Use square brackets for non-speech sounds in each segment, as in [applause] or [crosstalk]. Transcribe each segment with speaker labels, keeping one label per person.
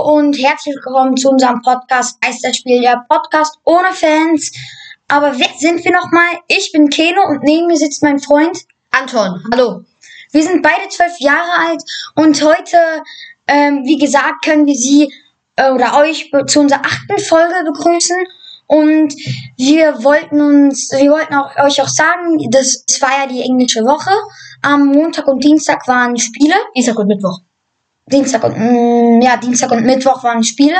Speaker 1: Und herzlich willkommen zu unserem Podcast Geisterspiel, der Podcast ohne Fans. Aber wer sind wir nochmal? Ich bin Keno und neben mir sitzt mein Freund
Speaker 2: Anton. Hallo.
Speaker 1: Wir sind beide zwölf Jahre alt und heute, ähm, wie gesagt, können wir Sie äh, oder euch zu unserer achten Folge begrüßen. Und wir wollten uns, wir wollten auch, euch auch sagen, das, das war ja die englische Woche. Am Montag und Dienstag waren Spiele.
Speaker 2: Dienstag und Mittwoch.
Speaker 1: Dienstag und mm, ja, Dienstag und Mittwoch waren Spiele.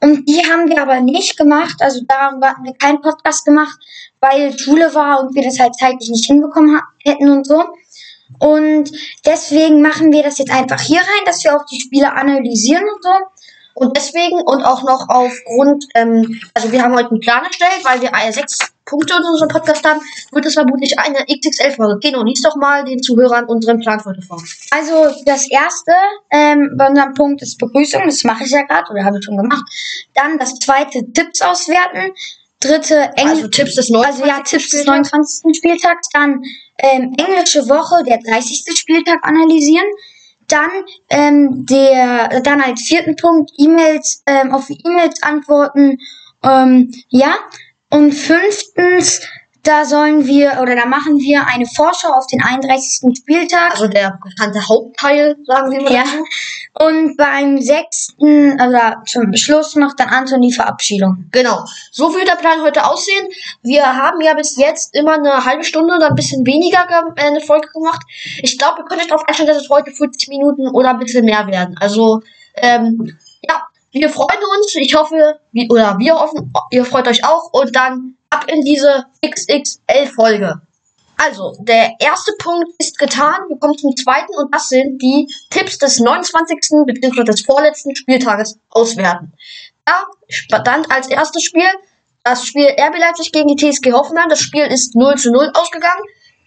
Speaker 1: Und die haben wir aber nicht gemacht. Also da hatten wir keinen Podcast gemacht, weil Schule war und wir das halt zeitlich nicht hinbekommen hätten und so. Und deswegen machen wir das jetzt einfach hier rein, dass wir auch die Spiele analysieren und so.
Speaker 2: Und deswegen und auch noch aufgrund, ähm, also wir haben heute einen Plan erstellt, weil wir sechs Punkte in unserem Podcast haben, wird es vermutlich eine XXL-Folge. Geh noch lies doch mal den Zuhörern unseren Plan heute vor.
Speaker 1: Also das erste ähm, bei unserem Punkt ist Begrüßung, das mache ich ja gerade oder habe ich schon gemacht. Dann das zweite Tipps auswerten. Dritte Englisch.
Speaker 2: Also Tipps des 29.
Speaker 1: Also ja, Tipps des 29. Spieltags. Dann ähm, englische Woche, der 30. Spieltag analysieren. Dann ähm, der, dann als vierten Punkt E-Mails ähm, auf E-Mails antworten. Ähm, ja. Und fünftens, da sollen wir oder da machen wir eine Vorschau auf den 31. Spieltag.
Speaker 2: Also der bekannte Hauptteil, sagen wir mal.
Speaker 1: Ja. Und beim sechsten, also zum Schluss macht dann Anton die Verabschiedung.
Speaker 2: Genau. So wird der Plan heute aussehen. Wir haben ja bis jetzt immer eine halbe Stunde oder ein bisschen weniger äh, eine Folge gemacht. Ich glaube, ihr könnt euch darauf einstellen, dass es heute 40 Minuten oder ein bisschen mehr werden. Also, ähm, ja, wir freuen uns. Ich hoffe, wie, oder wir hoffen, ihr freut euch auch. Und dann ab in diese XXL-Folge. Also, der erste Punkt ist getan. Wir kommen zum zweiten und das sind die Tipps des 29. bzw. des vorletzten Spieltages auswerten. Da stand als erstes Spiel das Spiel RB Leipzig gegen die TSG Hoffenheim. Das Spiel ist 0 zu 0 ausgegangen.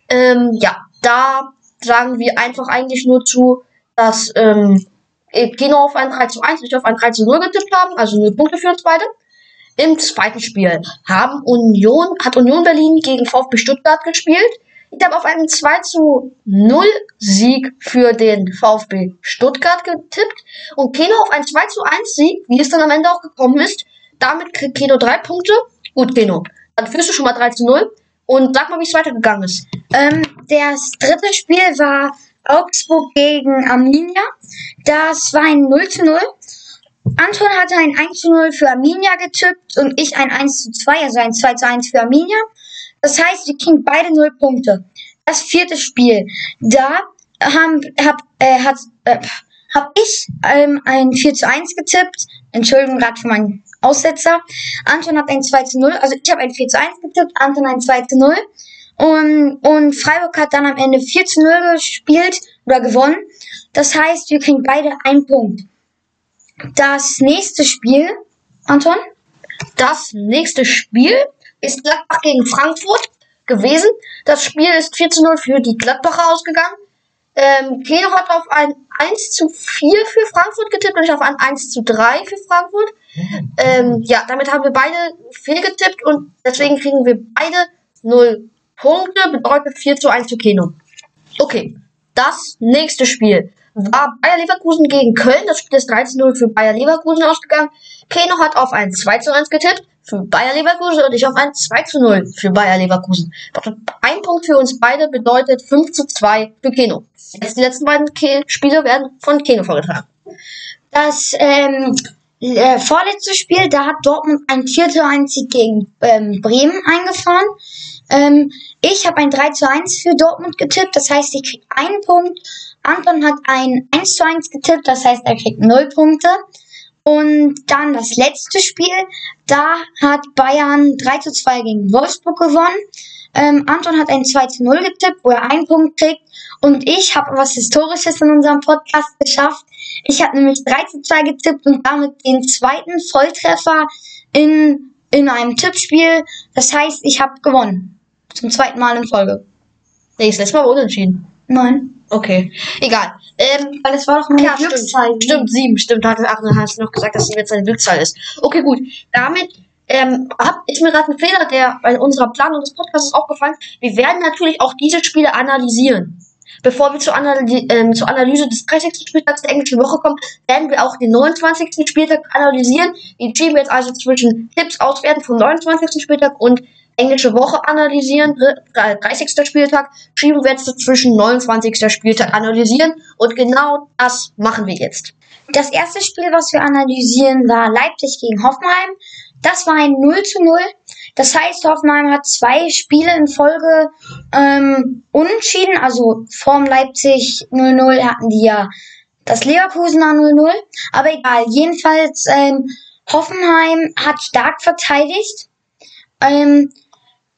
Speaker 2: Ähm, ja, da sagen wir einfach eigentlich nur zu, dass ähm, Kino auf ein 3 zu 1, ich auf ein 3 zu 0 getippt haben, also 0 Punkte für uns beide. Im zweiten Spiel haben Union, hat Union Berlin gegen VfB Stuttgart gespielt. Ich habe auf einen 2 zu 0 Sieg für den VfB Stuttgart getippt und Keno auf einen 2 zu 1 Sieg, wie es dann am Ende auch gekommen ist. Damit kriegt Keno drei Punkte. Gut, Keno. Dann führst du schon mal 3 zu 0. Und sag mal, wie es weitergegangen ist.
Speaker 1: Ähm, das dritte Spiel war Augsburg gegen Arminia. Das war ein 0 zu 0. Anton hatte ein 1 zu 0 für Arminia getippt und ich ein 1 zu 2, also ein 2 zu 1 für Arminia. Das heißt, wir kriegen beide 0 Punkte. Das vierte Spiel, da haben, hab, äh, hat, äh, hab ich ähm, ein 4 zu 1 getippt. Entschuldigung gerade für meinen Aussetzer. Anton hat ein 2 zu 0, also ich habe ein 4 zu 1 getippt, Anton ein 2 zu 0. Und, und Freiburg hat dann am Ende 4 zu 0 gespielt oder gewonnen. Das heißt, wir kriegen beide einen Punkt. Das nächste Spiel, Anton?
Speaker 2: Das nächste Spiel ist Gladbach gegen Frankfurt gewesen. Das Spiel ist 4 zu 0 für die Gladbacher ausgegangen. Ähm, Keno hat auf ein 1 zu 4 für Frankfurt getippt und ich auf ein 1 zu 3 für Frankfurt. Ähm, ja, damit haben wir beide fehlgetippt und deswegen kriegen wir beide 0 Punkte, bedeutet 4 zu 1 für Keno. Okay, das nächste Spiel war Bayer Leverkusen gegen Köln. Das Spiel ist 13-0 für Bayer Leverkusen ausgegangen. Keno hat auf ein 2 zu 1 getippt für Bayer Leverkusen und ich auf ein 2 zu 0 für Bayer Leverkusen. Ein Punkt für uns beide bedeutet 5 zu 2 für Keno. Jetzt die letzten beiden Ke Spiele werden von Keno vorgetragen.
Speaker 1: Das ähm, äh, vorletzte Spiel, da hat Dortmund ein 4 zu 1 Sieg gegen ähm, Bremen eingefahren. Ähm, ich habe ein 3 zu 1 für Dortmund getippt, das heißt, ich krieg einen Punkt. Anton hat ein 1 zu 1 getippt, das heißt, er kriegt 0 Punkte. Und dann das letzte Spiel, da hat Bayern 3 zu 2 gegen Wolfsburg gewonnen. Ähm, Anton hat ein 2 zu 0 getippt, wo er einen Punkt kriegt. Und ich habe was Historisches in unserem Podcast geschafft. Ich habe nämlich 3 zu 2 getippt und damit den zweiten Volltreffer in, in einem Tippspiel. Das heißt, ich habe gewonnen. Zum zweiten Mal in Folge.
Speaker 2: Nee, das letzte Mal unentschieden.
Speaker 1: Nein.
Speaker 2: Okay, egal. Ähm,
Speaker 1: Weil es war doch meine
Speaker 2: ja,
Speaker 1: Glückszahl.
Speaker 2: stimmt, stimmt, sieben, stimmt. Hat, ach, dann hast du noch gesagt, dass sieben jetzt seine Glückszahl ist. Okay, gut. Damit ähm, hab, ist mir gerade ein Fehler, der bei unserer Planung des Podcasts aufgefallen. Wir werden natürlich auch diese Spiele analysieren. bevor wir zur, Analy ähm, zur Analyse des 30. Spieltags der englischen Woche kommen, werden wir auch den 29. Spieltag analysieren. Wir schieben jetzt also zwischen Tipps auswerten vom 29. Spieltag und englische Woche analysieren, 30. Spieltag, schieben wir jetzt zwischen 29. Spieltag analysieren und genau das machen wir jetzt.
Speaker 1: Das erste Spiel, was wir analysieren, war Leipzig gegen Hoffenheim. Das war ein 0 zu 0. Das heißt, Hoffenheim hat zwei Spiele in Folge ähm, unentschieden. Also vorm Leipzig 0-0 hatten die ja das Leverkusener 0-0. Aber egal, jedenfalls ähm, Hoffenheim hat stark verteidigt. Ähm,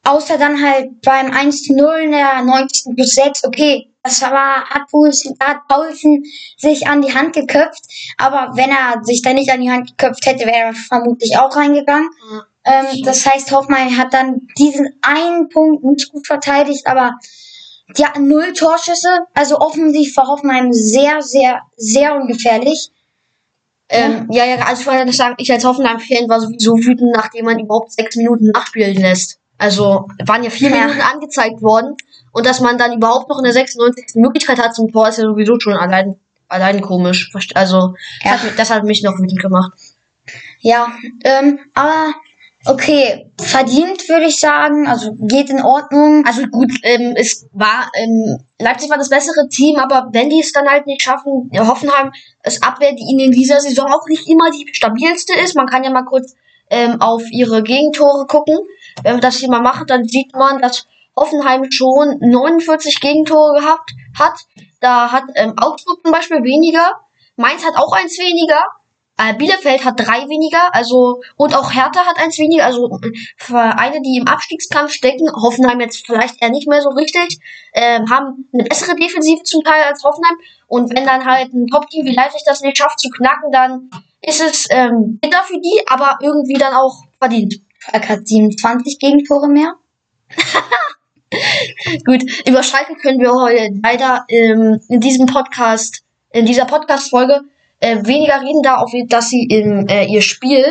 Speaker 1: außer dann halt beim 1-0 in der 90. plus 6. Okay, das war, hat, Paulsen, hat Paulsen sich an die Hand geköpft. Aber wenn er sich da nicht an die Hand geköpft hätte, wäre er vermutlich auch reingegangen. Mhm. Ähm, das heißt, Hoffmann hat dann diesen einen Punkt nicht gut verteidigt, aber die hatten null Torschüsse. Also offensiv war Hoffenheim sehr, sehr, sehr ungefährlich.
Speaker 2: Ähm, ja, ja, also ich wollte sagen, ich als Hoffenheim-Fan war sowieso wütend, nachdem man überhaupt sechs Minuten nachspielen lässt. Also waren ja vier. Minuten angezeigt worden und dass man dann überhaupt noch in der 96. Möglichkeit hat zum Tor, ist ja sowieso schon allein, allein komisch. Also ja. das, hat, das hat mich noch wütend gemacht.
Speaker 1: Ja, ähm, aber Okay, verdient würde ich sagen, also geht in Ordnung.
Speaker 2: Also gut, ähm, es war, ähm, Leipzig war das bessere Team, aber wenn die es dann halt nicht schaffen, Hoffenheim ist Abwehr, die ihnen in dieser Saison auch nicht immer die stabilste ist. Man kann ja mal kurz ähm, auf ihre Gegentore gucken. Wenn man das hier mal macht, dann sieht man, dass Hoffenheim schon 49 Gegentore gehabt hat. Da hat ähm, Augsburg zum Beispiel weniger. Mainz hat auch eins weniger. Äh, Bielefeld hat drei weniger, also und auch Hertha hat eins weniger, also Vereine, die im Abstiegskampf stecken, Hoffenheim jetzt vielleicht eher nicht mehr so richtig, äh, haben eine bessere Defensive zum Teil als Hoffenheim. Und wenn dann halt ein Top-Team wie Leipzig das nicht schafft zu knacken, dann ist es ähm, bitter für die, aber irgendwie dann auch verdient.
Speaker 1: Falk hat 27 Gegentore mehr. [laughs]
Speaker 2: Gut, über Schalke können wir heute leider ähm, in diesem Podcast, in dieser Podcast-Folge äh, weniger reden da, auf, dass sie in äh, ihr Spiel,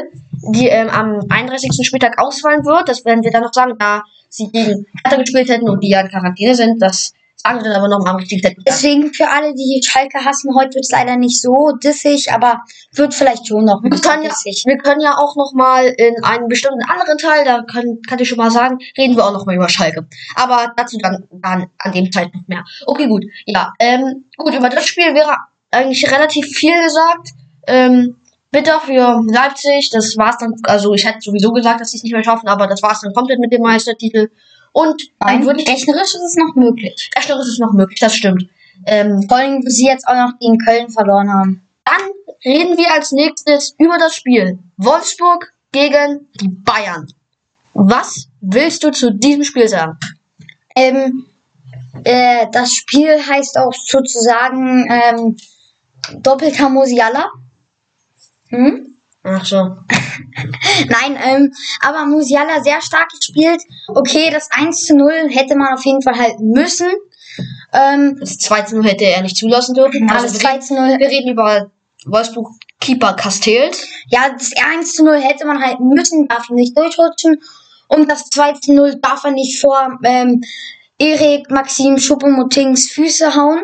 Speaker 2: die ähm, am 31. Spieltag ausfallen wird. Das werden wir dann noch sagen, da sie gegen Hertha gespielt hätten und die ja in Quarantäne sind. Das dann aber nochmal am richtigen
Speaker 1: Zeitpunkt. Deswegen für alle, die Schalke hassen, heute wird es leider nicht so dissig, aber wird vielleicht schon noch
Speaker 2: wir können dissig. Ja, wir können ja auch nochmal in einem bestimmten anderen Teil, da kann, kann ich schon mal sagen, reden wir auch nochmal über Schalke. Aber dazu dann, dann an dem Zeitpunkt mehr. Okay, gut. Ja, ähm, gut, über das Spiel wäre eigentlich relativ viel gesagt. Ähm, bitter für Leipzig, das war's dann, also ich hätte sowieso gesagt, dass sie es nicht mehr schaffen, aber das war's dann komplett mit dem Meistertitel. Und
Speaker 1: Nein, würde rechnerisch ist es noch möglich.
Speaker 2: Rechnerisch ist es noch möglich, das stimmt.
Speaker 1: Ähm, Vor allem, wo sie jetzt auch noch gegen Köln verloren haben.
Speaker 2: Dann reden wir als nächstes über das Spiel. Wolfsburg gegen die Bayern. Was willst du zu diesem Spiel sagen?
Speaker 1: Ähm, äh, das Spiel heißt auch sozusagen ähm, doppelter Musiala.
Speaker 2: Hm? Ach so. [laughs]
Speaker 1: Nein, ähm, aber Musiala sehr stark gespielt. Okay, das 1 zu 0 hätte man auf jeden Fall halten müssen.
Speaker 2: Ähm, das 2 zu 0 hätte er nicht zulassen dürfen.
Speaker 1: Also das 2 zu 0.
Speaker 2: Wir reden über Wolfsburg Keeper Castells.
Speaker 1: Ja, das 1 zu 0 hätte man halten müssen, darf ihn nicht durchrutschen. Und das 2 zu 0 darf er nicht vor ähm, Erik Maxim Schupomotings Füße hauen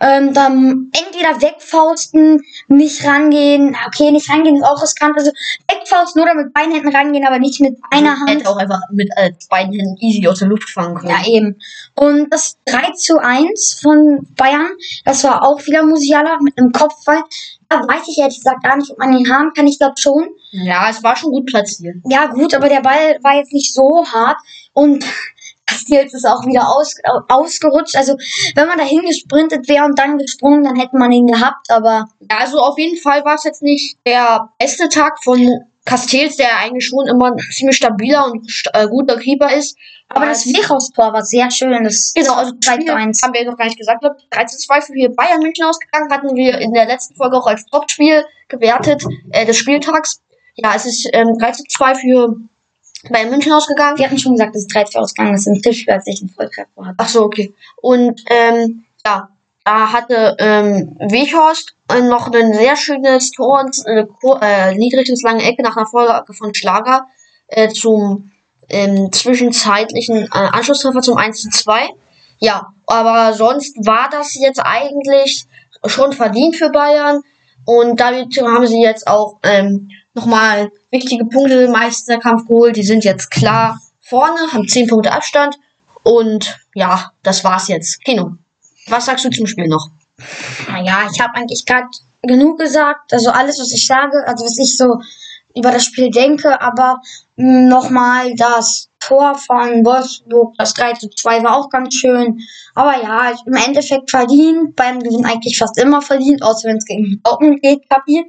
Speaker 1: ähm, dann entweder wegfausten, nicht rangehen. Okay, nicht rangehen ist auch riskant. Also wegfausten oder mit beiden Händen rangehen, aber nicht mit einer Hand.
Speaker 2: Hätte auch einfach mit äh, beiden Händen easy aus der Luft fangen können.
Speaker 1: Ja, eben. Und das 3 zu 1 von Bayern, das war auch wieder Musiala mit einem Kopfball. Da weiß ich ehrlich gesagt gar nicht, ob man ihn haben kann. Ich glaube schon.
Speaker 2: Ja, es war schon gut platziert.
Speaker 1: Ja, gut, aber der Ball war jetzt nicht so hart. Und [laughs] Castells ist auch wieder aus, ausgerutscht. Also, wenn man dahin gesprintet wäre und dann gesprungen, dann hätte man ihn gehabt, aber.
Speaker 2: Ja, also auf jeden Fall war es jetzt nicht der beste Tag von Castells, der eigentlich schon immer ein ziemlich stabiler und äh, guter Keeper ist.
Speaker 1: Aber das Wechhaus-Tor war sehr schön. Das
Speaker 2: genau, also 2 zu 1. Haben wir noch gar nicht gesagt. 3 zu 2 für Bayern München ausgegangen. Hatten wir in der letzten Folge auch als Topspiel gewertet äh, des Spieltags. Ja, es ist ähm, 3 zu 2 für bei München ausgegangen.
Speaker 1: Wir hatten schon gesagt, dass es 3-2 ausgegangen ist im Tischspiel, als ich einen Volltreffer hatte.
Speaker 2: Ach so, okay. Und ähm, ja, da hatte ähm, Weghorst äh, noch ein sehr schönes Tor, äh, äh, niedrig ins lange Ecke nach einer Vorlage von Schlager äh, zum ähm, zwischenzeitlichen äh, Anschlusstreffer zum 1 zu 2. ja, aber sonst war das jetzt eigentlich schon verdient für Bayern. Und damit haben sie jetzt auch ähm, nochmal wichtige Punkte im Meisterkampf geholt. Die sind jetzt klar vorne, haben 10 Punkte Abstand. Und ja, das war's jetzt. Kino, was sagst du zum Spiel noch?
Speaker 1: Naja, ich habe eigentlich gerade genug gesagt. Also alles, was ich sage, also was ich so über das Spiel denke, aber nochmal das Tor von Wolfsburg, das 3 zu 2 war auch ganz schön. Aber ja, im Endeffekt verdient. Bayern gewinnt eigentlich fast immer verdient, außer wenn es gegen Dortmund geht, Kapi.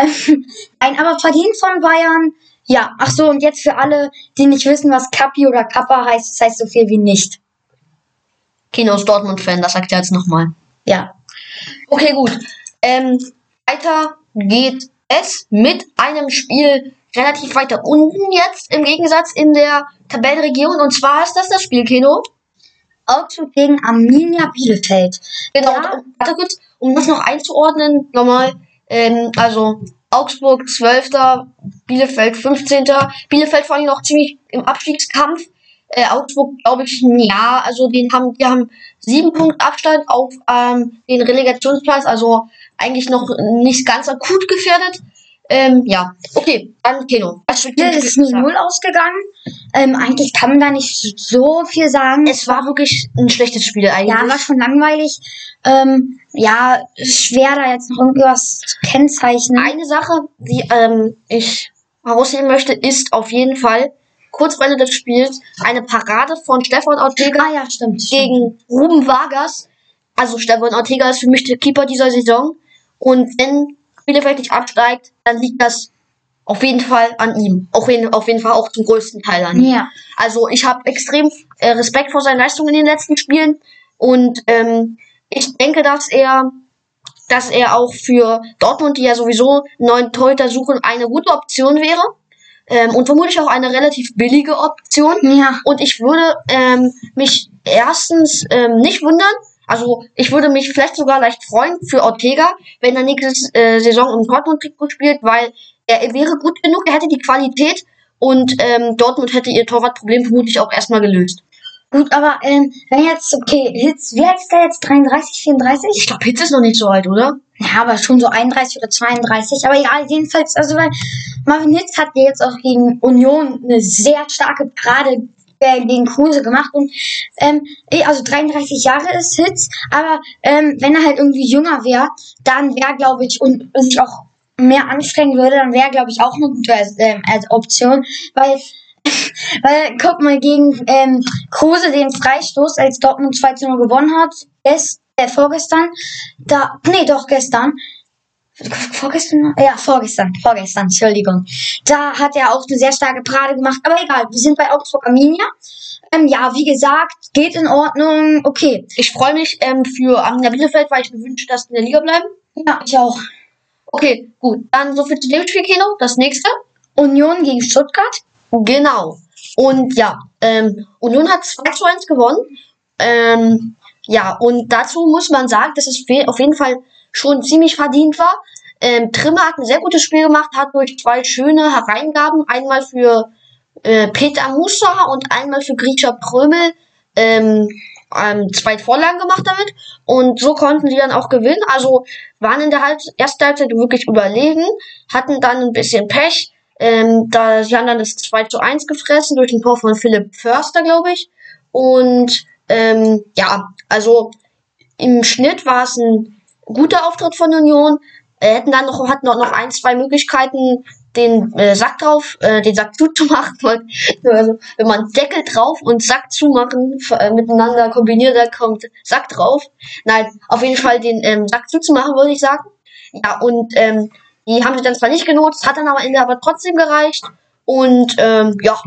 Speaker 1: Ähm, nein, aber verdient von Bayern. Ja, ach so, und jetzt für alle, die nicht wissen, was Kapi oder Kappa heißt, das heißt so viel wie nicht.
Speaker 2: Kino ist Dortmund-Fan, das sagt er jetzt nochmal.
Speaker 1: Ja.
Speaker 2: Okay, gut. Ähm, weiter geht es mit einem Spiel relativ weiter unten jetzt im Gegensatz in der Tabellenregion. Und zwar ist das das Spiel, Kino.
Speaker 1: Augsburg gegen Arminia Bielefeld.
Speaker 2: Genau,
Speaker 1: Ja.
Speaker 2: warte kurz, um das noch einzuordnen, nochmal, ähm, also Augsburg 12., Bielefeld 15., Bielefeld vor allem noch ziemlich im Abstiegskampf, äh, Augsburg glaube ich, ja, also den haben, die haben sieben Punkte Abstand auf ähm, den Relegationsplatz, also eigentlich noch nicht ganz akut gefährdet. Ähm, ja, okay, dann Keno. Was
Speaker 1: Spiel ist 0-0 ausgegangen. Ähm, eigentlich kann man da nicht so viel sagen.
Speaker 2: Es war wirklich ein schlechtes Spiel eigentlich.
Speaker 1: Ja, war schon langweilig. Ähm, ja, schwer da jetzt noch irgendwas zu kennzeichnen.
Speaker 2: Eine Sache, die ähm, ich herausheben möchte, ist auf jeden Fall kurz vor Ende des Spiels eine Parade von Stefan Ortega
Speaker 1: Ah ja, stimmt. stimmt.
Speaker 2: gegen Ruben Vargas. Also Stefan Ortega ist für mich der Keeper dieser Saison. Und wenn Bielefeld nicht absteigt, dann liegt das auf jeden Fall an ihm. Auch in, auf jeden Fall auch zum größten Teil an ihm.
Speaker 1: Ja.
Speaker 2: Also ich habe extrem äh, Respekt vor seinen Leistungen in den letzten Spielen und ähm, ich denke, dass er, dass er auch für Dortmund, die ja sowieso einen neuen Torhüter suchen, eine gute Option wäre ähm, und vermutlich auch eine relativ billige Option.
Speaker 1: Ja.
Speaker 2: Und ich würde ähm, mich erstens ähm, nicht wundern. Also ich würde mich vielleicht sogar leicht freuen für Ortega, wenn er nächste äh, Saison im Dortmund-Trikot spielt, weil er wäre gut genug, er hätte die Qualität und ähm, Dortmund hätte ihr Torwartproblem vermutlich auch erstmal gelöst.
Speaker 1: Gut, aber ähm, wenn jetzt, okay, Hitz, wie alt ist der jetzt? 33, 34?
Speaker 2: Ich glaube, Hitz ist noch nicht so alt, oder?
Speaker 1: Ja, aber schon so 31 oder 32. Aber egal, jedenfalls, also weil Marvin Hitz hat ja jetzt auch gegen Union eine sehr starke Parade äh, gegen Kruse gemacht. Und ähm, also 33 Jahre ist Hitz, aber ähm, wenn er halt irgendwie jünger wäre, dann wäre, glaube ich, und sich auch mehr anstrengen würde, dann wäre, glaube ich, auch eine gute ähm, Option, weil [laughs] weil, guck mal, gegen ähm, Kruse den Freistoß, als Dortmund 2 zu 0 gewonnen hat, gest, äh, vorgestern, da, nee, doch gestern, vorgestern, ja, vorgestern, vorgestern, Entschuldigung, da hat er auch eine sehr starke Parade gemacht, aber egal, wir sind bei Augsburg Arminia, ähm, ja, wie gesagt, geht in Ordnung, okay,
Speaker 2: Ich freue mich ähm, für Arminia Bielefeld, weil ich mir wünsche, dass sie in der Liga bleiben.
Speaker 1: ja, ich auch.
Speaker 2: Okay, gut. Dann so viel zu dem Spiel, Kino. Das nächste.
Speaker 1: Union gegen Stuttgart,
Speaker 2: Genau. Und ja, ähm, Union hat 2 zu 1 gewonnen. Ähm, ja, und dazu muss man sagen, dass es auf jeden Fall schon ziemlich verdient war. Ähm, Trimmer hat ein sehr gutes Spiel gemacht, hat durch zwei schöne Hereingaben, einmal für äh, Peter Musa und einmal für Grisha Prömel, ähm, ähm, zwei Vorlagen gemacht damit. Und so konnten sie dann auch gewinnen. Also waren in der halt ersten Halbzeit wirklich überlegen, hatten dann ein bisschen Pech. Ähm, da, sie haben dann das 2 zu 1 gefressen durch ein Tor von Philipp Förster, glaube ich. Und ähm, ja, also im Schnitt war es ein guter Auftritt von Union. Äh, hätten dann noch, hatten noch, ein, zwei Möglichkeiten, den äh, Sack drauf, äh, den Sack [laughs] zuzumachen. Also, wenn man Deckel drauf und Sack zumachen äh, miteinander kombiniert, dann kommt Sack drauf. Nein, auf jeden Fall den ähm, Sack zuzumachen, würde ich sagen. Ja, und ähm, die haben sie dann zwar nicht genutzt, hat dann am Ende aber trotzdem gereicht. Und ähm, ja,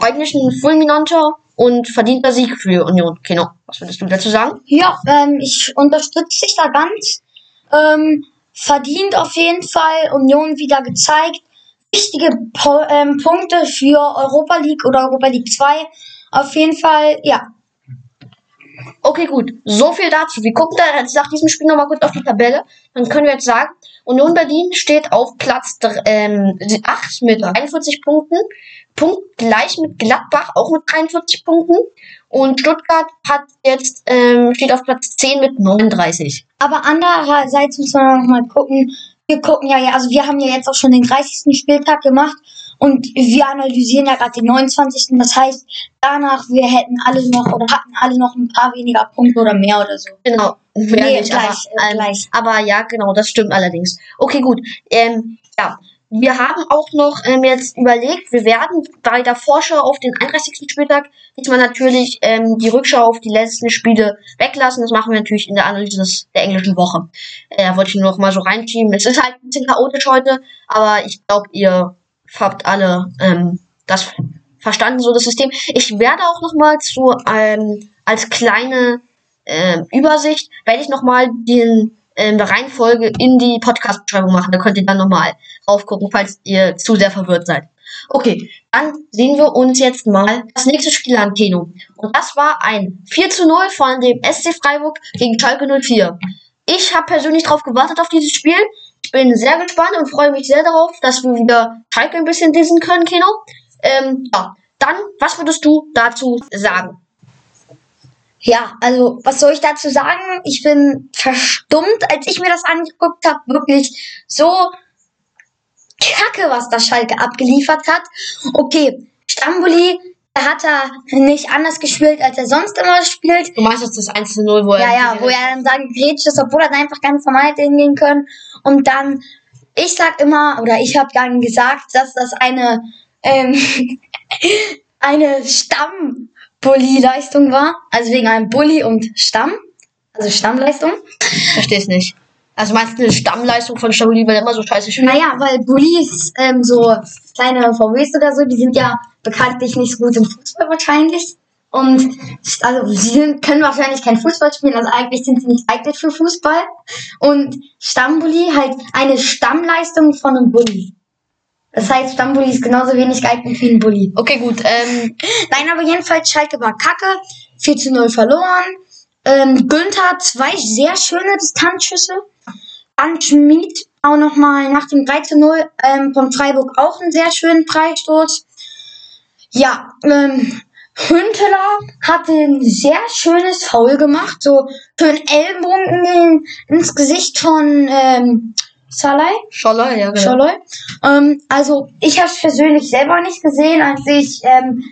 Speaker 2: eigentlich ein fulminanter und verdienter Sieg für Union. Kino, was würdest du dazu sagen?
Speaker 1: Ja, ähm, ich unterstütze dich da ganz. Ähm, verdient auf jeden Fall. Union wieder gezeigt. Wichtige po ähm, Punkte für Europa League oder Europa League 2. Auf jeden Fall, ja.
Speaker 2: Okay, gut. So viel dazu. Wir gucken da jetzt nach diesem Spiel nochmal kurz auf die Tabelle. Dann können wir jetzt sagen, Union Berlin steht auf Platz ähm, 8 mit 41 Punkten. Punkt gleich mit Gladbach, auch mit 43 Punkten. Und Stuttgart hat jetzt, ähm, steht auf Platz 10 mit 39.
Speaker 1: Aber andererseits muss man noch mal gucken. Wir gucken ja, ja, also wir haben ja jetzt auch schon den 30. Spieltag gemacht und wir analysieren ja gerade den 29. Das heißt, danach wir hätten alle noch oder hatten alle noch ein paar weniger Punkte oder mehr oder so.
Speaker 2: Genau.
Speaker 1: Nee, gleich,
Speaker 2: aber,
Speaker 1: äh,
Speaker 2: ähm,
Speaker 1: gleich.
Speaker 2: aber ja, genau, das stimmt allerdings. Okay, gut. Ähm, ja. Wir haben auch noch ähm, jetzt überlegt, wir werden bei der Vorschau auf den 31. Spieltag diesmal natürlich ähm, die Rückschau auf die letzten Spiele weglassen. Das machen wir natürlich in der Analyse des, der englischen Woche. Äh, da wollte ich nur noch mal so reinschieben. Es ist halt ein bisschen chaotisch heute, aber ich glaube, ihr habt alle ähm, das verstanden, so das System. Ich werde auch noch mal zu ähm, als kleine ähm, Übersicht werde ich noch mal den ähm, Reihenfolge in die Podcast-Beschreibung machen. Da könnt ihr dann noch mal raufgucken, falls ihr zu sehr verwirrt seid. Okay, dann sehen wir uns jetzt mal das nächste Spiel an, Keno. Und das war ein 4 zu 0 von dem SC Freiburg gegen Schalke 04. Ich habe persönlich drauf gewartet auf dieses Spiel. Ich bin sehr gespannt und freue mich sehr darauf, dass wir wieder Schalke ein bisschen dissen können, Keno. Ähm, ja, dann, was würdest du dazu sagen?
Speaker 1: Ja, also was soll ich dazu sagen? Ich bin verstummt, als ich mir das angeguckt habe. Wirklich so kacke, was das Schalke abgeliefert hat. Okay, Stambuli, der hat er nicht anders gespielt, als er sonst immer spielt.
Speaker 2: Du meinst jetzt das 1 zu 0, wo er.
Speaker 1: Ja, ja, wo er dann sagen grätscht ist, obwohl er dann einfach ganz normal hätte hingehen können. Und dann, ich sag immer, oder ich habe dann gesagt, dass das eine, ähm, [laughs] eine Stamm-Bully-Leistung war. Also wegen einem Bully und Stamm. Also Stammleistung.
Speaker 2: Versteh's nicht. Also meinst du eine Stammleistung von Stabuli, weil er immer so scheiße spielt?
Speaker 1: Naja, weil Bullies, ähm, so kleine VWs oder so, die sind ja bekanntlich nicht so gut im Fußball wahrscheinlich. Und also sie sind, können wahrscheinlich kein Fußball spielen, also eigentlich sind sie nicht geeignet für Fußball. Und Stammbully halt eine Stammleistung von einem Bully. Das heißt, Stammbully ist genauso wenig geeignet wie ein Bully.
Speaker 2: Okay, gut. Ähm, [laughs]
Speaker 1: Nein, aber jedenfalls Schalke war kacke, 4 zu 0 verloren. Ähm, Günther zwei sehr schöne Distanzschüsse. Dann Schmid auch nochmal nach dem 3 zu 0 ähm, von Freiburg auch einen sehr schönen Freistoß. Ja, ähm, Hünteler hat ein sehr schönes Foul gemacht, so für einen Ellenbogen in den, ins Gesicht von ähm, Salai.
Speaker 2: Scholler, ja, genau.
Speaker 1: Scholloy. Ähm, also ich habe es persönlich selber nicht gesehen, als ich ähm,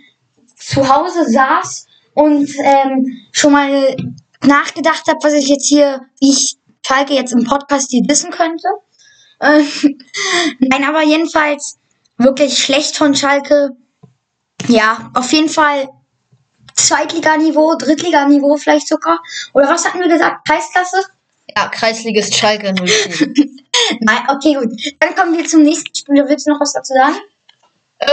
Speaker 1: zu Hause saß und ähm, schon mal nachgedacht habe, was ich jetzt hier, wie ich Schalke jetzt im Podcast hier wissen könnte. Ähm, [laughs] nein, aber jedenfalls wirklich schlecht von Schalke. Ja, auf jeden Fall Zweitliganiveau, Drittliganiveau vielleicht sogar. Oder was hatten wir gesagt? Kreisklasse?
Speaker 2: Ja, Kreisligist Schalke 04. [laughs]
Speaker 1: Nein, okay, gut. Dann kommen wir zum nächsten Spiel. Willst du noch was dazu sagen?
Speaker 2: äh,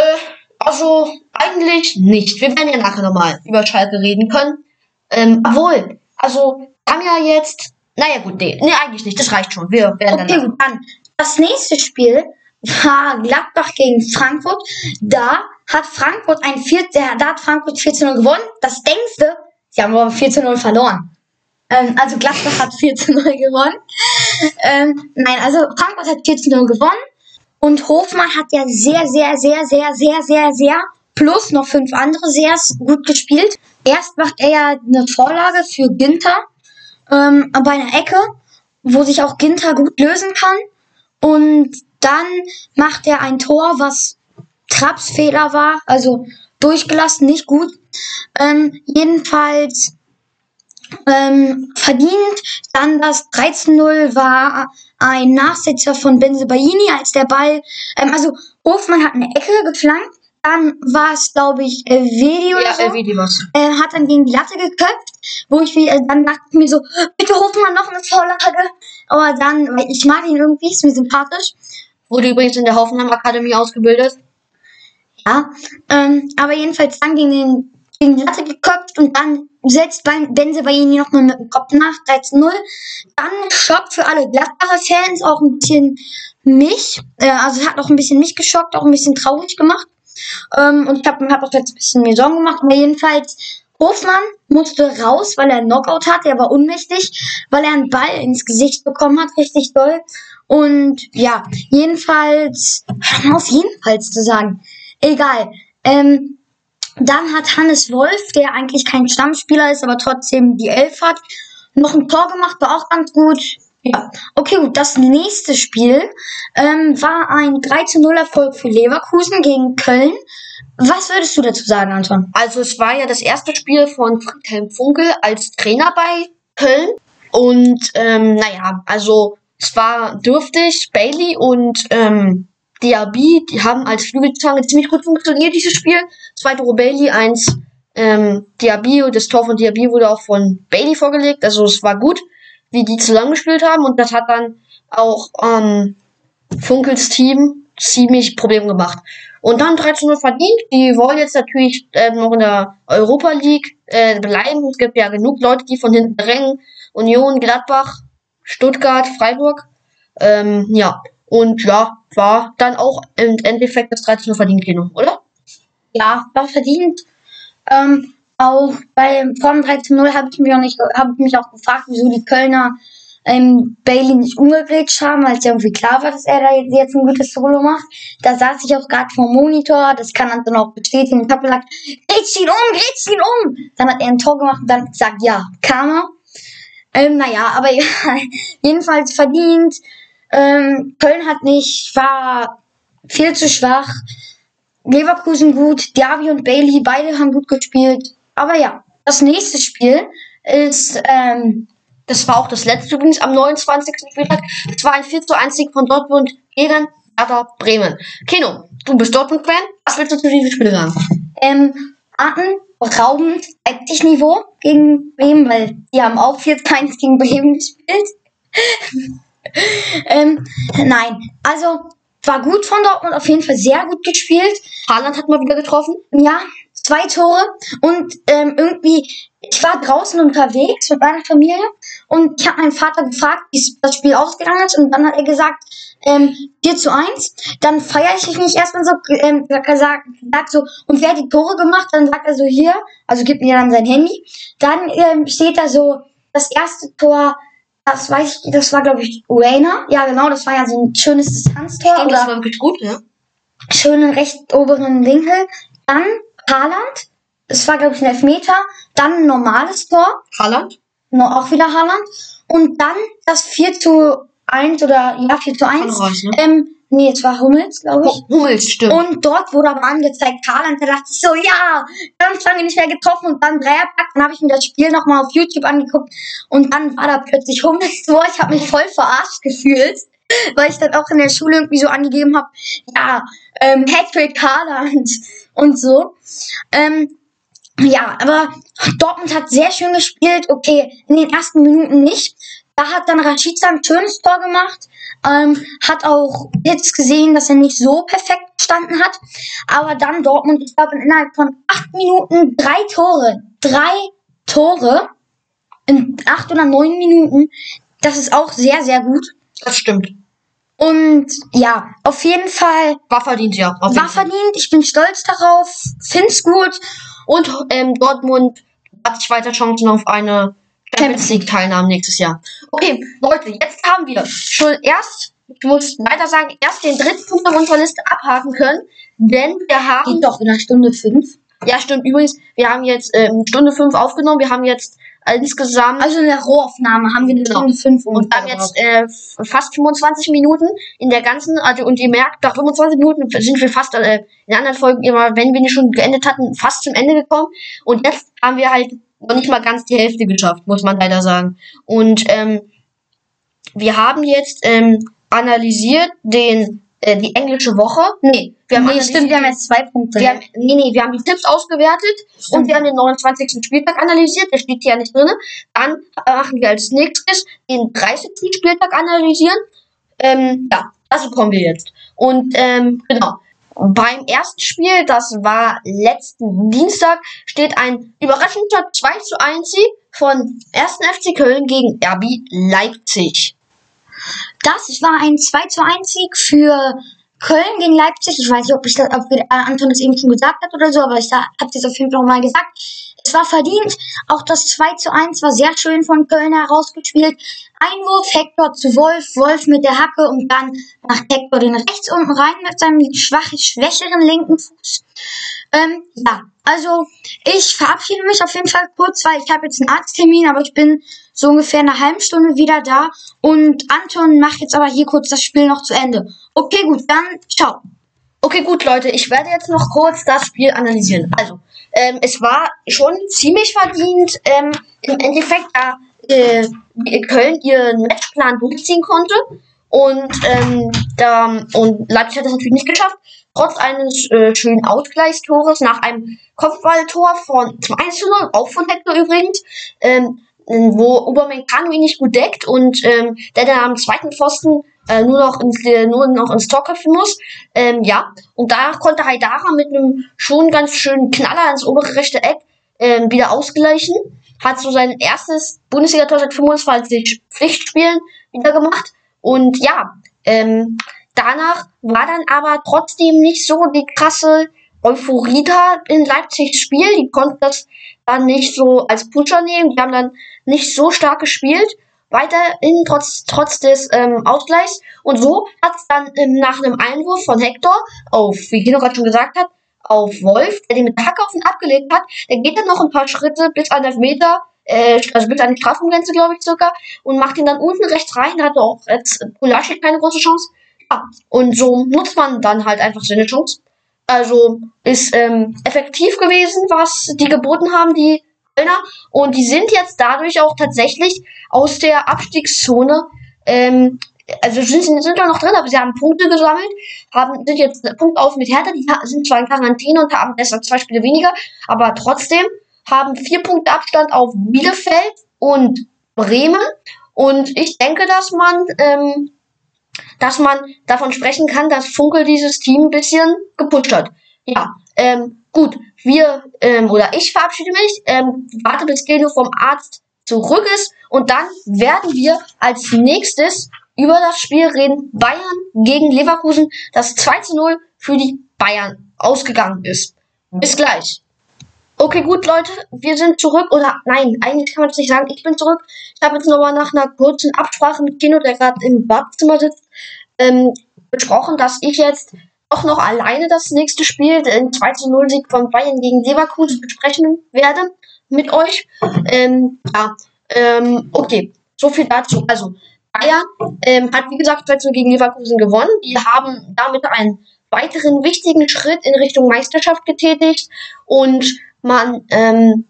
Speaker 2: also, eigentlich nicht. Wir werden ja nachher nochmal über Schalke reden können. Ähm, obwohl, also, haben ja jetzt. Naja, gut, nee, nee, eigentlich nicht. Das reicht schon. Wir werden
Speaker 1: Okay,
Speaker 2: dann.
Speaker 1: gut, dann. Das nächste Spiel war Gladbach gegen Frankfurt. Da hat Frankfurt ein 4, der, da hat Frankfurt 4 zu 0 gewonnen. Das denkst du, sie haben aber 4 zu 0 verloren. Ähm, also Gladbach hat 4 zu 0 gewonnen. Ähm, nein, also Frankfurt hat 4 zu 0 gewonnen. Und Hofmann hat ja sehr, sehr, sehr, sehr, sehr, sehr, sehr, plus noch fünf andere sehr gut gespielt. Erst macht er ja eine Vorlage für Ginter ähm, bei einer Ecke, wo sich auch Ginter gut lösen kann. Und dann macht er ein Tor, was Trapps Fehler war, also durchgelassen, nicht gut. Ähm, jedenfalls ähm, verdient. Dann das 13-0 war ein Nachsetzer von Benzebaini, als der Ball, ähm, also Hofmann hat eine Ecke geflankt. Dann war es, glaube ich, äh, Vedi oder
Speaker 2: Ja,
Speaker 1: so
Speaker 2: äh,
Speaker 1: äh, hat dann gegen die Latte geköpft, wo ich wie, äh, dann dachte ich mir so, bitte Hofmann noch eine Vorlage. Aber dann, weil ich mag ihn irgendwie, ist mir sympathisch.
Speaker 2: Wurde übrigens in der Hoffenheim Akademie ausgebildet.
Speaker 1: Ja. Ähm, aber jedenfalls dann gegen, den, gegen die Latte geköpft und dann setzt Ben- Benze bei ihnen nochmal mit dem Kopf nach, 13-0. Dann Schock für alle Gladbacher Fans, auch ein bisschen mich. Äh, also hat auch ein bisschen mich geschockt, auch ein bisschen traurig gemacht. Ähm, und ich habe hab auch jetzt ein bisschen mir Sorgen gemacht. Aber jedenfalls, Hofmann musste raus, weil er einen Knockout hatte. Er war ohnmächtig, weil er einen Ball ins Gesicht bekommen hat, richtig doll. Und ja, jedenfalls, auf jedenfalls zu sagen. Egal. Ähm, Dann hat Hannes Wolf, der eigentlich kein Stammspieler ist, aber trotzdem die Elf hat, noch ein Tor gemacht, war auch ganz gut. Ja, okay, gut. Das nächste Spiel ähm, war ein 3 zu 0 Erfolg für Leverkusen gegen Köln. Was würdest du dazu sagen, Anton?
Speaker 2: Also es war ja das erste Spiel von Friedhelm Funkel als Trainer bei Köln. Und ähm, naja, also es war dürftig. Bailey und ähm, Diaby, die haben als Flügelzange ziemlich gut funktioniert, dieses Spiel. Zwei Tore Bailey, eins ähm, Diaby. Und das Tor von Diaby wurde auch von Bailey vorgelegt. Also es war gut, wie die zusammengespielt haben. Und das hat dann auch ähm, Funkels Team ziemlich Probleme gemacht. Und dann 13 0 verdient. Die wollen jetzt natürlich äh, noch in der Europa League äh, bleiben. Es gibt ja genug Leute, die von hinten drängen. Union, Gladbach, Stuttgart, Freiburg. Ähm, ja. Und ja, war dann auch im Endeffekt das 13 0 verdient, Kino, oder?
Speaker 1: Ja, war verdient. Ähm, auch bei vom 13-0 habe ich mich auch ich mich auch gefragt, wieso die Kölner ähm, Bailey nicht umgegrätscht haben, als ja irgendwie klar war, dass er da jetzt ein gutes Solo macht. Da saß ich auch gerade vor dem Monitor, das kann dann auch bestätigen. Ich habe gesagt, grätsch ihn um, grätsch ihn um! Dann hat er ein Tor gemacht und dann gesagt, ja, er. Ähm, naja, aber [laughs] jedenfalls verdient. Ähm, Köln hat nicht, war viel zu schwach. Leverkusen gut, Diaby und Bailey, beide haben gut gespielt. Aber ja, das nächste Spiel ist, ähm,
Speaker 2: das war auch das letzte übrigens am 29. Spieltag. Es war ein 4 zu 1 Sieg von Dortmund gegen Werder Bremen. Keno, du bist Dortmund-Fan. Was willst du zu diesem Spiel sagen?
Speaker 1: Ähm, atemberaubend Leipzig-Niveau gegen Bremen, weil die haben auch 4 zu 1 gegen Bremen gespielt. [laughs] ähm, nein, also war gut von Dortmund, auf jeden Fall sehr gut gespielt.
Speaker 2: Haaland hat mal wieder getroffen.
Speaker 1: Ja, zwei Tore und ähm, irgendwie, ich war draußen unterwegs mit meiner Familie und ich habe meinen Vater gefragt, wie das Spiel ausgegangen ist und dann hat er gesagt, ähm, 4 zu 1. Dann feiere ich mich erstmal so, ähm, sagt, sagt so, und wer hat die Tore gemacht? Dann sagt er so, hier, also gibt mir dann sein Handy. Dann ähm, steht da so, das erste Tor das weiß ich, das war glaube ich Rainer. Ja, genau, das war ja so ein schönes Distanztor.
Speaker 2: Stimmt, das war wirklich gut, ja.
Speaker 1: Schönen recht oberen Winkel. Dann Haaland. Das war glaube ich ein Elfmeter. Dann ein normales Tor.
Speaker 2: Haaland?
Speaker 1: No, auch wieder Haaland. Und dann das 4 zu 1 oder ja, 4 zu 1.
Speaker 2: Reus, ne?
Speaker 1: ähm, nee, es war Hummels, glaube ich.
Speaker 2: Hummels, stimmt.
Speaker 1: Und dort wurde aber angezeigt, Haaland, da dachte ich so, ja, ganz lange nicht mehr getroffen und dann Dreierpack. Dann habe ich mir das Spiel nochmal auf YouTube angeguckt und dann war da plötzlich Hummels vor. Ich habe mich voll verarscht gefühlt, weil ich dann auch in der Schule irgendwie so angegeben habe, ja, ähm, Hattrick Haaland und so. Ähm, ja, aber Dortmund hat sehr schön gespielt. Okay, in den ersten Minuten nicht. Da hat dann Rashica ein schönes Tor gemacht. Ähm, hat auch jetzt gesehen, dass er nicht so perfekt gestanden hat. Aber dann Dortmund, ich glaube, innerhalb von acht Minuten drei Tore. Drei Tore in acht oder neun Minuten. Das ist auch sehr, sehr gut.
Speaker 2: Das stimmt.
Speaker 1: Und ja, auf jeden Fall
Speaker 2: War verdient, ja.
Speaker 1: War verdient. Ich bin stolz darauf. Find's gut.
Speaker 2: Und ähm, Dortmund hat sich weiter Chancen auf eine Champions League Teilnahme nächstes Jahr. Okay, Leute, jetzt haben wir schon erst, ich muss leider sagen, erst den dritten Punkt auf unserer Liste abhaken können, denn wir haben,
Speaker 1: Geht doch in einer Stunde fünf.
Speaker 2: ja stimmt, übrigens, wir haben jetzt ähm, Stunde 5 aufgenommen, wir haben jetzt insgesamt
Speaker 1: Also in der Rohaufnahme haben wir eine
Speaker 2: Genau.
Speaker 1: Stunde fünf
Speaker 2: und wir haben jetzt äh, fast 25 Minuten in der ganzen, also und ihr merkt, nach 25 Minuten sind wir fast äh, in anderen Folgen immer, wenn wir nicht schon geendet hatten, fast zum Ende gekommen. Und jetzt haben wir halt noch nicht mal ganz die Hälfte geschafft, muss man leider sagen. Und ähm, wir haben jetzt ähm, analysiert den äh, die englische Woche. Nee, wir haben
Speaker 1: nee, stimmt, wir haben jetzt zwei Punkte.
Speaker 2: wir haben, nee, nee, wir haben die Tipps ausgewertet und wir haben den 29. Spieltag analysiert, der steht hier ja nicht drin. Dann äh, machen wir als nächstes den 30. Spieltag analysieren. Ähm, ja, dazu kommen wir jetzt. Und ähm, genau. Beim ersten Spiel, das war letzten Dienstag, steht ein überraschender 2 zu 1 Sieg von 1. FC Köln gegen RB Leipzig.
Speaker 1: Das war ein 2 zu 1 Sieg für Köln gegen Leipzig. Ich weiß nicht, ob, ich das, ob äh, Anton das eben schon gesagt hat oder so, aber ich habe jetzt auf jeden Fall nochmal gesagt. Es war verdient. Auch das 2 zu 1 war sehr schön von Köln herausgespielt. Einwurf, Hector zu Wolf, Wolf mit der Hacke und dann macht Hector den rechts unten rein mit seinem schwach, schwächeren linken Fuß. Ähm, ja, Also, ich verabschiede mich auf jeden Fall kurz, weil ich habe jetzt einen Arzttermin, aber ich bin so ungefähr eine halbe Stunde wieder da. Und Anton macht jetzt aber hier kurz das Spiel noch zu Ende. Okay, gut, dann ciao.
Speaker 2: Okay, gut, Leute, ich werde jetzt noch kurz das Spiel analysieren. Also, ähm, es war schon ziemlich verdient, ähm, im Endeffekt, da äh, Köln ihren Matchplan durchziehen konnte. Und, ähm, da, und Leipzig hat es natürlich nicht geschafft. Trotz eines äh, schönen Ausgleichstores nach einem Kopfballtor von zum 1 zu 0, auch von Hector übrigens, ähm, wo Upamecano ihn nicht gut deckt und ähm, der dann am zweiten Pfosten äh, nur noch ins, äh, nur noch ins Tor köpfen muss. Ähm, ja, und danach konnte Haidara mit einem schon ganz schönen Knaller ins obere rechte Eck ähm, wieder ausgleichen. Hat so sein erstes Bundesliga-Tor seit 25 Pflichtspielen wieder gemacht. Und ja, ähm, danach war dann aber trotzdem nicht so die krasse Euphorie da in Leipzigs Spiel. Die konnten das dann nicht so als Pusher nehmen. Die haben dann nicht so stark gespielt weiterhin trotz, trotz des ähm, Ausgleichs. Und so hat es dann ähm, nach einem Einwurf von Hector auf, wie Kino gerade schon gesagt hat, auf Wolf, der den mit der Hacke auf ihn abgelegt hat. Der geht dann noch ein paar Schritte bis an den Meter, äh, also bis an die Strafengrenze, glaube ich, circa, und macht ihn dann unten rechts rein. Hatte auch jetzt Pulaschik keine große Chance. Ja, und so nutzt man dann halt einfach seine Chance. Also ist ähm, effektiv gewesen, was die geboten haben, die. Und die sind jetzt dadurch auch tatsächlich aus der Abstiegszone, ähm, also sind, sind noch drin, aber sie haben Punkte gesammelt, haben, sind jetzt Punkt auf mit Hertha, die sind zwar in Quarantäne und haben deshalb zwei Spiele weniger, aber trotzdem haben vier Punkte Abstand auf Bielefeld und Bremen. Und ich denke, dass man, ähm, dass man davon sprechen kann, dass Funkel dieses Team ein bisschen gepusht hat. Ja, ähm, gut, wir ähm, oder ich verabschiede mich, ähm, warte bis Geno vom Arzt zurück ist und dann werden wir als nächstes über das Spiel reden. Bayern gegen Leverkusen, das 2 zu 0 für die Bayern ausgegangen ist. Bis gleich. Okay, gut, Leute, wir sind zurück. Oder nein, eigentlich kann man es nicht sagen. Ich bin zurück. Ich habe jetzt nochmal nach einer kurzen Absprache mit Kino, der gerade im Badezimmer sitzt, ähm, besprochen, dass ich jetzt auch noch alleine das nächste Spiel, den 2 zu 0 Sieg von Bayern gegen Leverkusen besprechen werde mit euch. Ähm, ja, ähm, okay, so viel dazu. Also, Bayern ähm, hat, wie gesagt, 2 gegen Leverkusen gewonnen. Die haben damit einen weiteren wichtigen Schritt in Richtung Meisterschaft getätigt und man, ähm,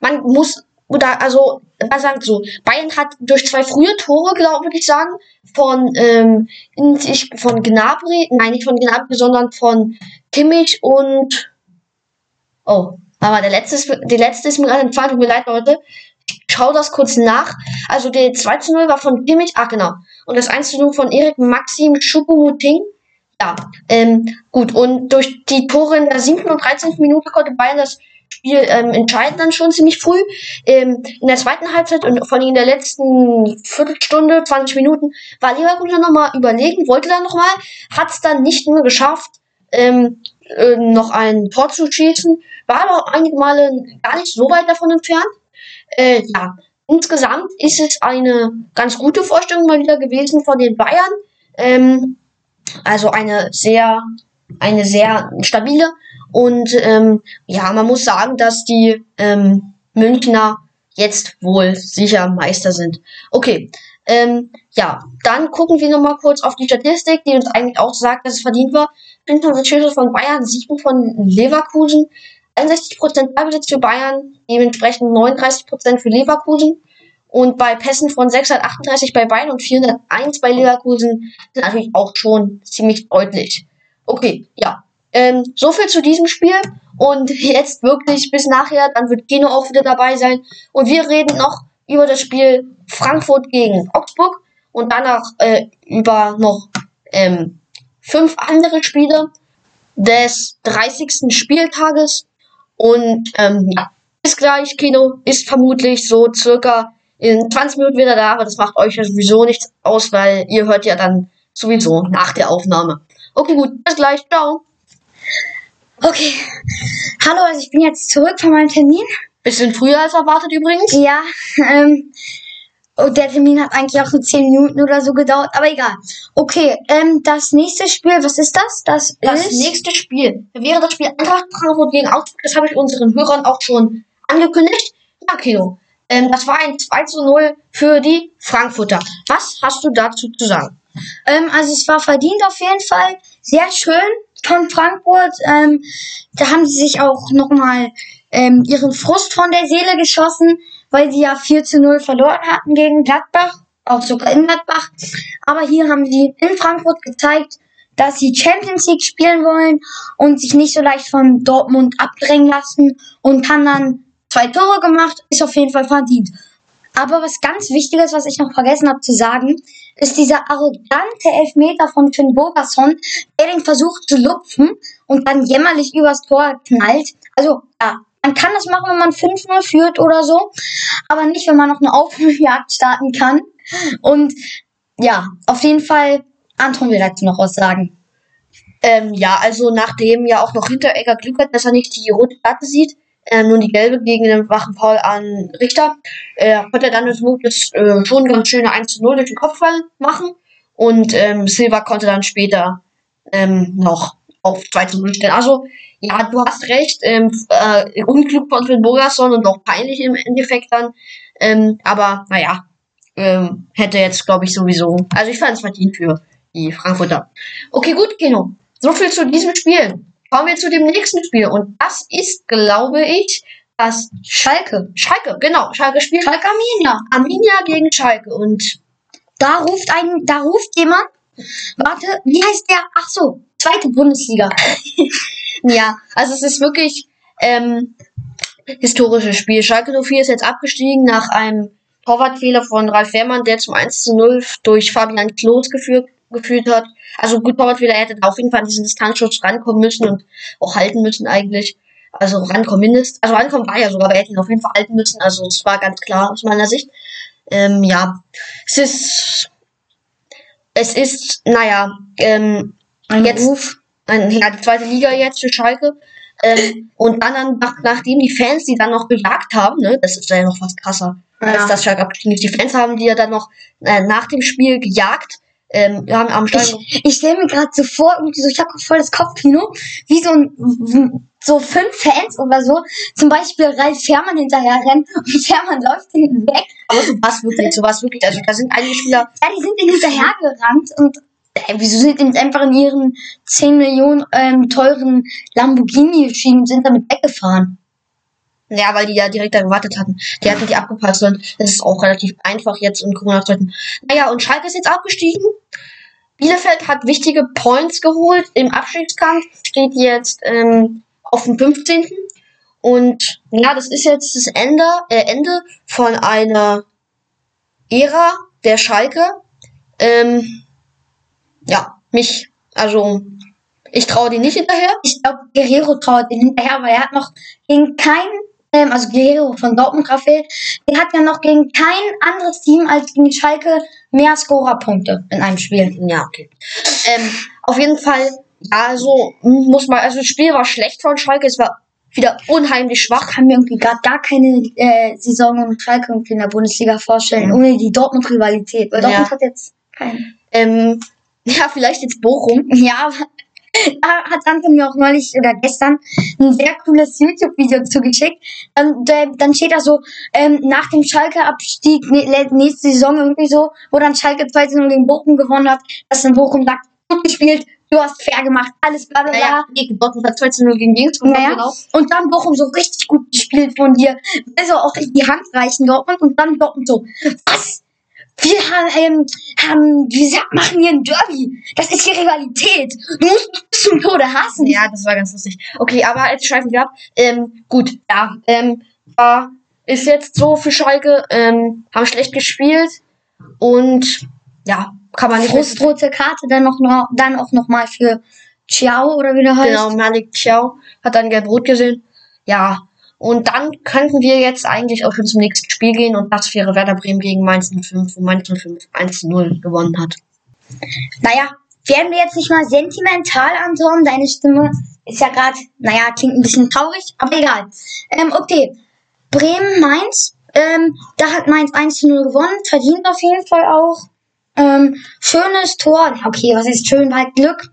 Speaker 2: man muss, oder also, was sagt so, Bayern hat durch zwei frühe Tore, glaube ich, sagen, von, ähm, von Gnabry, nein, nicht von Gnabry, sondern von Kimmich und, oh, aber der letzte ist, die letzte ist mir gerade entfallen, tut mir leid, Leute. Ich schau das kurz nach. Also der 2 zu 0 war von Kimmich, ah genau. Und das 1 zu 0 von Erik Maxim Schupumuting. Ja, ähm, gut. Und durch die Tore in der 7. und 13. Minute konnte Bayern das Spiel ähm, entscheiden dann schon ziemlich früh. Ähm, in der zweiten Halbzeit und vor allem in der letzten Viertelstunde, 20 Minuten, war Leverkusen nochmal überlegen, wollte dann nochmal, hat es dann nicht mehr geschafft, ähm, äh, noch ein Tor zu schießen. War aber einige Male gar nicht so weit davon entfernt. Äh, ja, insgesamt ist es eine ganz gute Vorstellung mal wieder gewesen von den Bayern. Ähm, also eine sehr, eine sehr stabile. Und ähm, ja, man muss sagen, dass die ähm, Münchner jetzt wohl sicher Meister sind. Okay, ähm, ja, dann gucken wir nochmal kurz auf die Statistik, die uns eigentlich auch sagt, dass es verdient war. 25 Schüsse von Bayern, 7 von Leverkusen, 61% Ballbesitz für Bayern, dementsprechend 39% für Leverkusen. Und bei Pässen von 638 bei Bayern und 401 bei Leverkusen sind natürlich auch schon ziemlich deutlich. Okay, ja. Ähm, so viel zu diesem Spiel. Und jetzt wirklich bis nachher, dann wird Keno auch wieder dabei sein. Und wir reden noch über das Spiel Frankfurt gegen Augsburg und danach äh, über noch ähm, fünf andere Spiele des 30. Spieltages. Und ähm, ja, bis gleich, Kino ist vermutlich so circa in 20 Minuten wieder da, aber das macht euch ja sowieso nichts aus, weil ihr hört ja dann sowieso nach der Aufnahme. Okay, gut, bis gleich, ciao.
Speaker 1: Okay, hallo, also ich bin jetzt zurück von meinem Termin.
Speaker 2: Bisschen früher als erwartet übrigens.
Speaker 1: Ja, ähm, Und der Termin hat eigentlich auch nur 10 Minuten oder so gedauert, aber egal. Okay, ähm, das nächste Spiel, was ist das? Das,
Speaker 2: Das
Speaker 1: ist.
Speaker 2: nächste Spiel wäre das Spiel Eintracht Frankfurt gegen Augsburg. Das habe ich unseren Hörern auch schon angekündigt. Ja, Kino. Ähm, das war ein 2 zu 0 für die Frankfurter. Was hast du dazu zu sagen?
Speaker 1: Ähm, also es war verdient auf jeden Fall. Sehr schön von Frankfurt. Ähm, da haben sie sich auch nochmal ähm, ihren Frust von der Seele geschossen, weil sie ja 4 zu 0 verloren hatten gegen Gladbach, auch sogar in Gladbach. Aber hier haben sie in Frankfurt gezeigt, dass sie Champions League spielen wollen und sich nicht so leicht von Dortmund abdrängen lassen und haben dann zwei Tore gemacht, ist auf jeden Fall verdient. Aber was ganz Wichtiges, was ich noch vergessen habe zu sagen, ist dieser arrogante Elfmeter von Finn Bogerson, der den versucht zu lupfen und dann jämmerlich übers Tor knallt. Also, ja, man kann das machen, wenn man 5-0 führt oder so, aber nicht, wenn man noch eine Aufholjagd starten kann. Und ja, auf jeden Fall, Anton will dazu noch was sagen.
Speaker 2: Ähm, ja, also nachdem ja auch noch Hinteregger Glück hat, dass er nicht die rote Karte sieht, ähm, nur die gelbe gegen den wachen Paul an Richter, äh, konnte dann das Mutes äh, schon ganz schöne 1 zu 0 durch den Kopfball machen. Und ähm, Silva konnte dann später ähm, noch auf 2 zu 0 stellen. Also, ja, du hast recht, ähm, äh, unglück von Finn Bogerson und auch peinlich im Endeffekt dann. Ähm, aber naja, ähm, hätte jetzt, glaube ich, sowieso. Also ich fand es verdient für die Frankfurter. Okay, gut, Geno. So viel zu diesem Spiel. Kommen wir zu dem nächsten Spiel. Und das ist, glaube ich, das
Speaker 1: Schalke.
Speaker 2: Schalke. Genau, Schalke spielt
Speaker 1: Schalke Arminia.
Speaker 2: Arminia gegen Schalke. Und
Speaker 1: Da ruft ein, da ruft jemand. Warte, wie heißt der? Ach so, zweite Bundesliga. [laughs]
Speaker 2: ja, also es ist wirklich ähm, historisches Spiel. Schalke 04 ist jetzt abgestiegen nach einem Torwartfehler von Ralf Wehrmann, der zum 1 zu 0 durch Fabian Klos geführt, geführt hat. Also gut Torwartfehler, er hätte auf jeden Fall an diesen Distanzschutz rankommen müssen und auch halten müssen eigentlich. Also rankommen mindestens. Also rankommen war ja sogar, aber er hätte ihn auf jeden Fall halten müssen. Also es war ganz klar aus meiner Sicht. Ähm, ja, es ist, es ist, naja, ähm,
Speaker 1: Ein
Speaker 2: Jetzt-
Speaker 1: Ruf.
Speaker 2: ein, ja, die zweite Liga jetzt für Schalke. Ähm, und dann, dann nach, nachdem die Fans die dann noch gejagt haben, ne, das ist ja noch fast krasser, als
Speaker 1: Ja.
Speaker 2: das Schalke abgestiegen ist. Die Fans haben die ja dann noch äh, nach dem Spiel gejagt. Ähm, haben am Stadion.
Speaker 1: Ich, ich stelle mir gerade so vor, irgendwie so, ich habe voll das Kopfkino, wie so ein, so fünf Fans oder so, zum Beispiel Ralf Fährmann hinterher rennen und [laughs] Fährmann läuft hinten weg.
Speaker 2: Aber so was wirklich, so was wirklich. Also da sind einige Spieler.
Speaker 1: Ja, die sind ihm hinterher gerannt und äh, wieso sind die nicht einfach in ihren 10 Millionen ähm, teuren Lamborghini geschieden, sind damit weggefahren?
Speaker 2: Ja, weil die ja direkt da gewartet hatten. Die hatten die abgepasst und das ist auch relativ einfach jetzt in Corona-Zeiten. Naja, und Schalke ist jetzt abgestiegen. Bielefeld hat wichtige Points geholt. Im Abstiegskampf steht jetzt ähm, auf dem 15. Und ja, das ist jetzt das Ende, äh, Ende von einer Ära der Schalke. Ähm, ja, mich, also ich traue die nicht hinterher.
Speaker 1: Ich glaube, Guerrero trauert den hinterher, weil er hat noch gegen kein, ähm, also Guerrero von Dortmund Raphael, der hat ja noch gegen kein anderes Team als gegen Schalke mehr Scorerpunkte in einem Spiel.
Speaker 2: Ja, okay. Ähm, auf jeden Fall, ja, also muss man, also das Spiel war schlecht von Schalke, es war wieder unheimlich
Speaker 1: Ich
Speaker 2: schwach.
Speaker 1: kann mir irgendwie gerade gar keine äh, Saison mit Schalke irgendwie in der Bundesliga vorstellen, ohne die Dortmund-Rivalität. Weil
Speaker 2: Ja.
Speaker 1: Dortmund hat jetzt keinen.
Speaker 2: Ähm, ja, vielleicht jetzt Bochum.
Speaker 1: Ja, hat Anton mir auch neulich oder gestern ein sehr cooles YouTube-Video zugeschickt. Dann, der, dann steht da so, ähm, nach dem Schalke-Abstieg nächste Saison irgendwie so, wo dann Schalke 2 0 gegen Bochum gewonnen hat, dass dann Bochum sagt, gut gespielt, du hast fair gemacht, alles bla bla bla.
Speaker 2: Naja, nee, Dortmund hat 2 zu 0 gegen gewonnen,
Speaker 1: Naja,
Speaker 2: genau.
Speaker 1: und dann Bochum so richtig gut gespielt von dir. Also auch in die Hand reichen Dortmund und dann Dortmund so, was? Wir haben, ähm, haben, wir sa- machen hier ein Derby. Das ist hier Rivalität. Du musst bis zum Tode hassen.
Speaker 2: Ja, das war ganz lustig. Okay, aber jetzt schreiben wir ab. Ähm, gut, ja, ähm, war, ist jetzt so für Schalke, ähm, haben schlecht gespielt und ja, kann man nicht
Speaker 1: Frustrote Karte dann noch, dann auch noch mal für Ciao oder wie der heißt.
Speaker 2: Genau, Malik Ciao hat dann gelb-rot gesehen. Ja, und dann könnten wir jetzt eigentlich auch schon zum nächsten Spiel gehen und das wäre Werder Bremen gegen Mainz 05, wo Mainz 05 1-0 gewonnen hat.
Speaker 1: Naja, werden wir jetzt nicht mal sentimental, Anton? Deine Stimme ist ja gerade, naja, klingt ein bisschen traurig, aber egal. Ähm, okay. Bremen, Mainz. Ähm, da hat Mainz 1 zu 0 gewonnen, verdient auf jeden Fall auch. Ähm, schönes Tor. Okay, was ist schön? Halt Glück.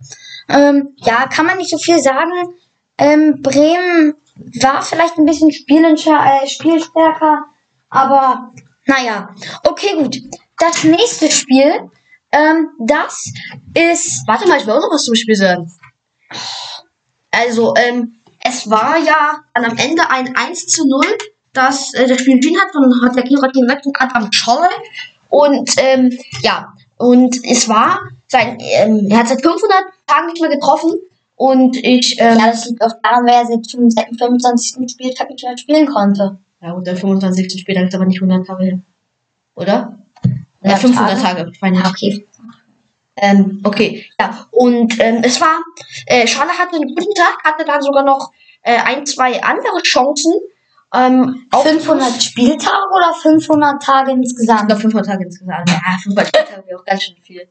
Speaker 1: Ähm, ja, kann man nicht so viel sagen. Ähm, Bremen war vielleicht ein bisschen äh, spielstärker, aber naja. Okay, gut. Das nächste Spiel, ähm, das ist.
Speaker 2: Warte mal, ich will auch noch was zum Spiel sagen. Also, ähm, es war ja dann am Ende ein 1 zu 0, das äh, das Spiel entschieden hat von hat der Kino direkt und Adam Scholle. Und ähm, ja, und es war sein, ähm, er hat seit 500 Tagen nicht mehr getroffen. Und ich. Ähm,
Speaker 1: ja, das liegt auch daran, weil er seit dem 25. Spieltag nicht mehr spielen konnte.
Speaker 2: Ja, und der 25. Spieltag ist aber nicht 100 Tage hin. Oder? Ja, 500 Tage. Tage.
Speaker 1: Ah, okay.
Speaker 2: Ähm, okay, ja. Und ähm, es war, äh, Schale hatte einen guten Tag, hatte dann sogar noch äh, ein, zwei andere Chancen.
Speaker 1: Ähm, 500 Spieltage oder 500 Tage insgesamt?
Speaker 2: Oder 500 Tage insgesamt. Ja, 500 Spieltage wäre auch ganz schön viel.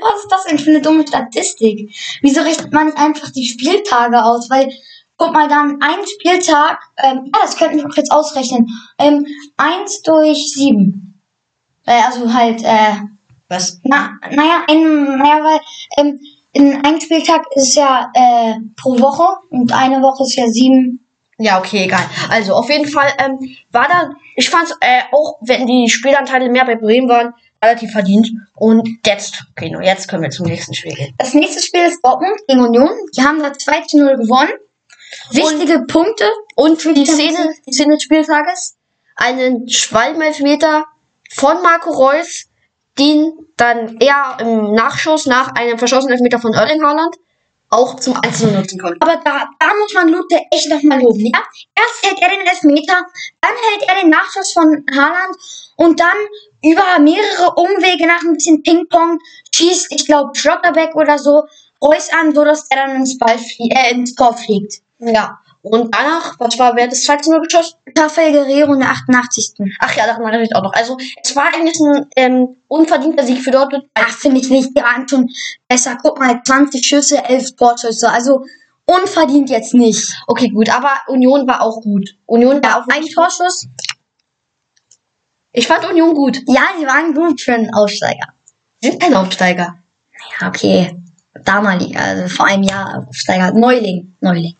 Speaker 1: Was ist das denn für eine dumme Statistik? Wieso rechnet man nicht einfach die Spieltage aus? Weil, guck mal, dann ein Spieltag, ähm, ja, das könnten wir auch jetzt ausrechnen. Ähm, 1 durch 7. Äh, also halt, äh,
Speaker 2: was?
Speaker 1: Na, naja, ein, naja, weil ähm, in einem Spieltag ist ja äh, pro Woche und eine Woche ist ja sieben.
Speaker 2: Ja, okay, egal. Also auf jeden Fall ähm, war da, ich fand äh, auch, wenn die Spielanteile mehr bei Bremen waren, relativ verdient. Und jetzt, okay, nur jetzt können wir zum nächsten Spiel gehen.
Speaker 1: Das nächste Spiel ist Dortmund gegen Union. Die haben da 2 zu 0 gewonnen. Wichtige und, Punkte.
Speaker 2: Und für die Szene, die Szene des Spieltages, einen Schwalbenelfmeter von Marco Reus den dann eher im Nachschuss nach einem verschossenen Elfmeter von Erling Haaland auch zum Einzelnen nutzen konnte.
Speaker 1: Aber da, da muss man Lute echt nochmal loben, ja? Erst hält er den Elfmeter, dann hält er den Nachschuss von Haaland und dann über mehrere Umwege nach ein bisschen Ping-Pong schießt, ich glaube, Schlotterbeck oder so, Reus an, so dass er dann ins, Ball flie äh, ins Tor fliegt.
Speaker 2: Ja. Und danach, was war, wer hat das 2 0 geschossen?
Speaker 1: Rafael Guerrero in der 88.
Speaker 2: Ach ja, daran erinnere ich auch noch. Also, es war eigentlich ein ähm, unverdienter Sieg für Dortmund.
Speaker 1: Ach, finde ich nicht. Die waren schon besser. Guck mal, 20 Schüsse, 11 Torschüsse. Also, unverdient jetzt nicht.
Speaker 2: Okay, gut. Aber Union war auch gut. Union war auch
Speaker 1: ein Torschuss.
Speaker 2: Ich fand Union gut.
Speaker 1: Ja, sie waren gut für einen Aufsteiger.
Speaker 2: Sind ein Aufsteiger.
Speaker 1: Ja, okay. Damalig, also vor einem Jahr Aufsteiger. Neuling. Neuling.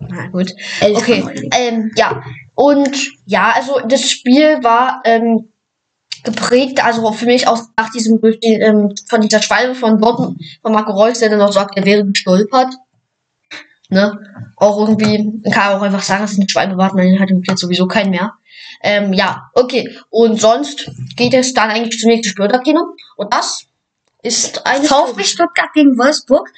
Speaker 2: Na gut. Okay. Ähm, ja. Und ja, also das Spiel war ähm, geprägt, also für mich auch nach diesem ähm, von dieser Schwalbe von Dortmund, von Marco Reus, der dann auch sagt, er wäre gestolpert. Ne? Auch irgendwie, kann auch einfach sagen, dass es eine Schwalbe war, man hat jetzt sowieso keinen mehr. Ähm, ja, okay. Und sonst geht es dann eigentlich zum nächsten Spiel, Kino. Und das ist ein
Speaker 1: VfB Stuttgart gegen Wolfsburg.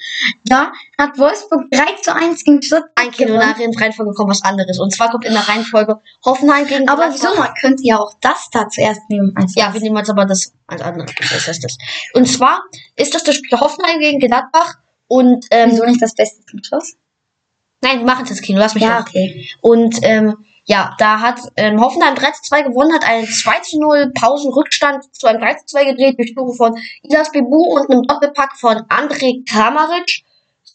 Speaker 1: Da hat Wolfsburg 3 zu 1 gegen Stuttgart.
Speaker 2: Ein Kilo nach in Reihenfolge kommt was anderes. Und zwar kommt in der Reihenfolge Hoffenheim gegen
Speaker 1: Aber wieso? Man könnte ja auch das da zuerst nehmen.
Speaker 2: ja, wir nehmen jetzt aber das als anderes. Das heißt das. Und zwar ist das das Spiel Hoffenheim gegen Gladbach. Und,
Speaker 1: ähm, Wieso nicht das Beste zum Schluss?
Speaker 2: Nein, wir machen das Kino. Lass mich
Speaker 1: Ja, okay.
Speaker 2: Und, ähm, ja, da hat ähm, Hoffenheim 3 zu 2 gewonnen, hat einen 2 zu 0 Pausenrückstand zu einem 3 zu 2 gedreht durch Tore von Ilas Bebu und einem Doppelpack von André Kramaric.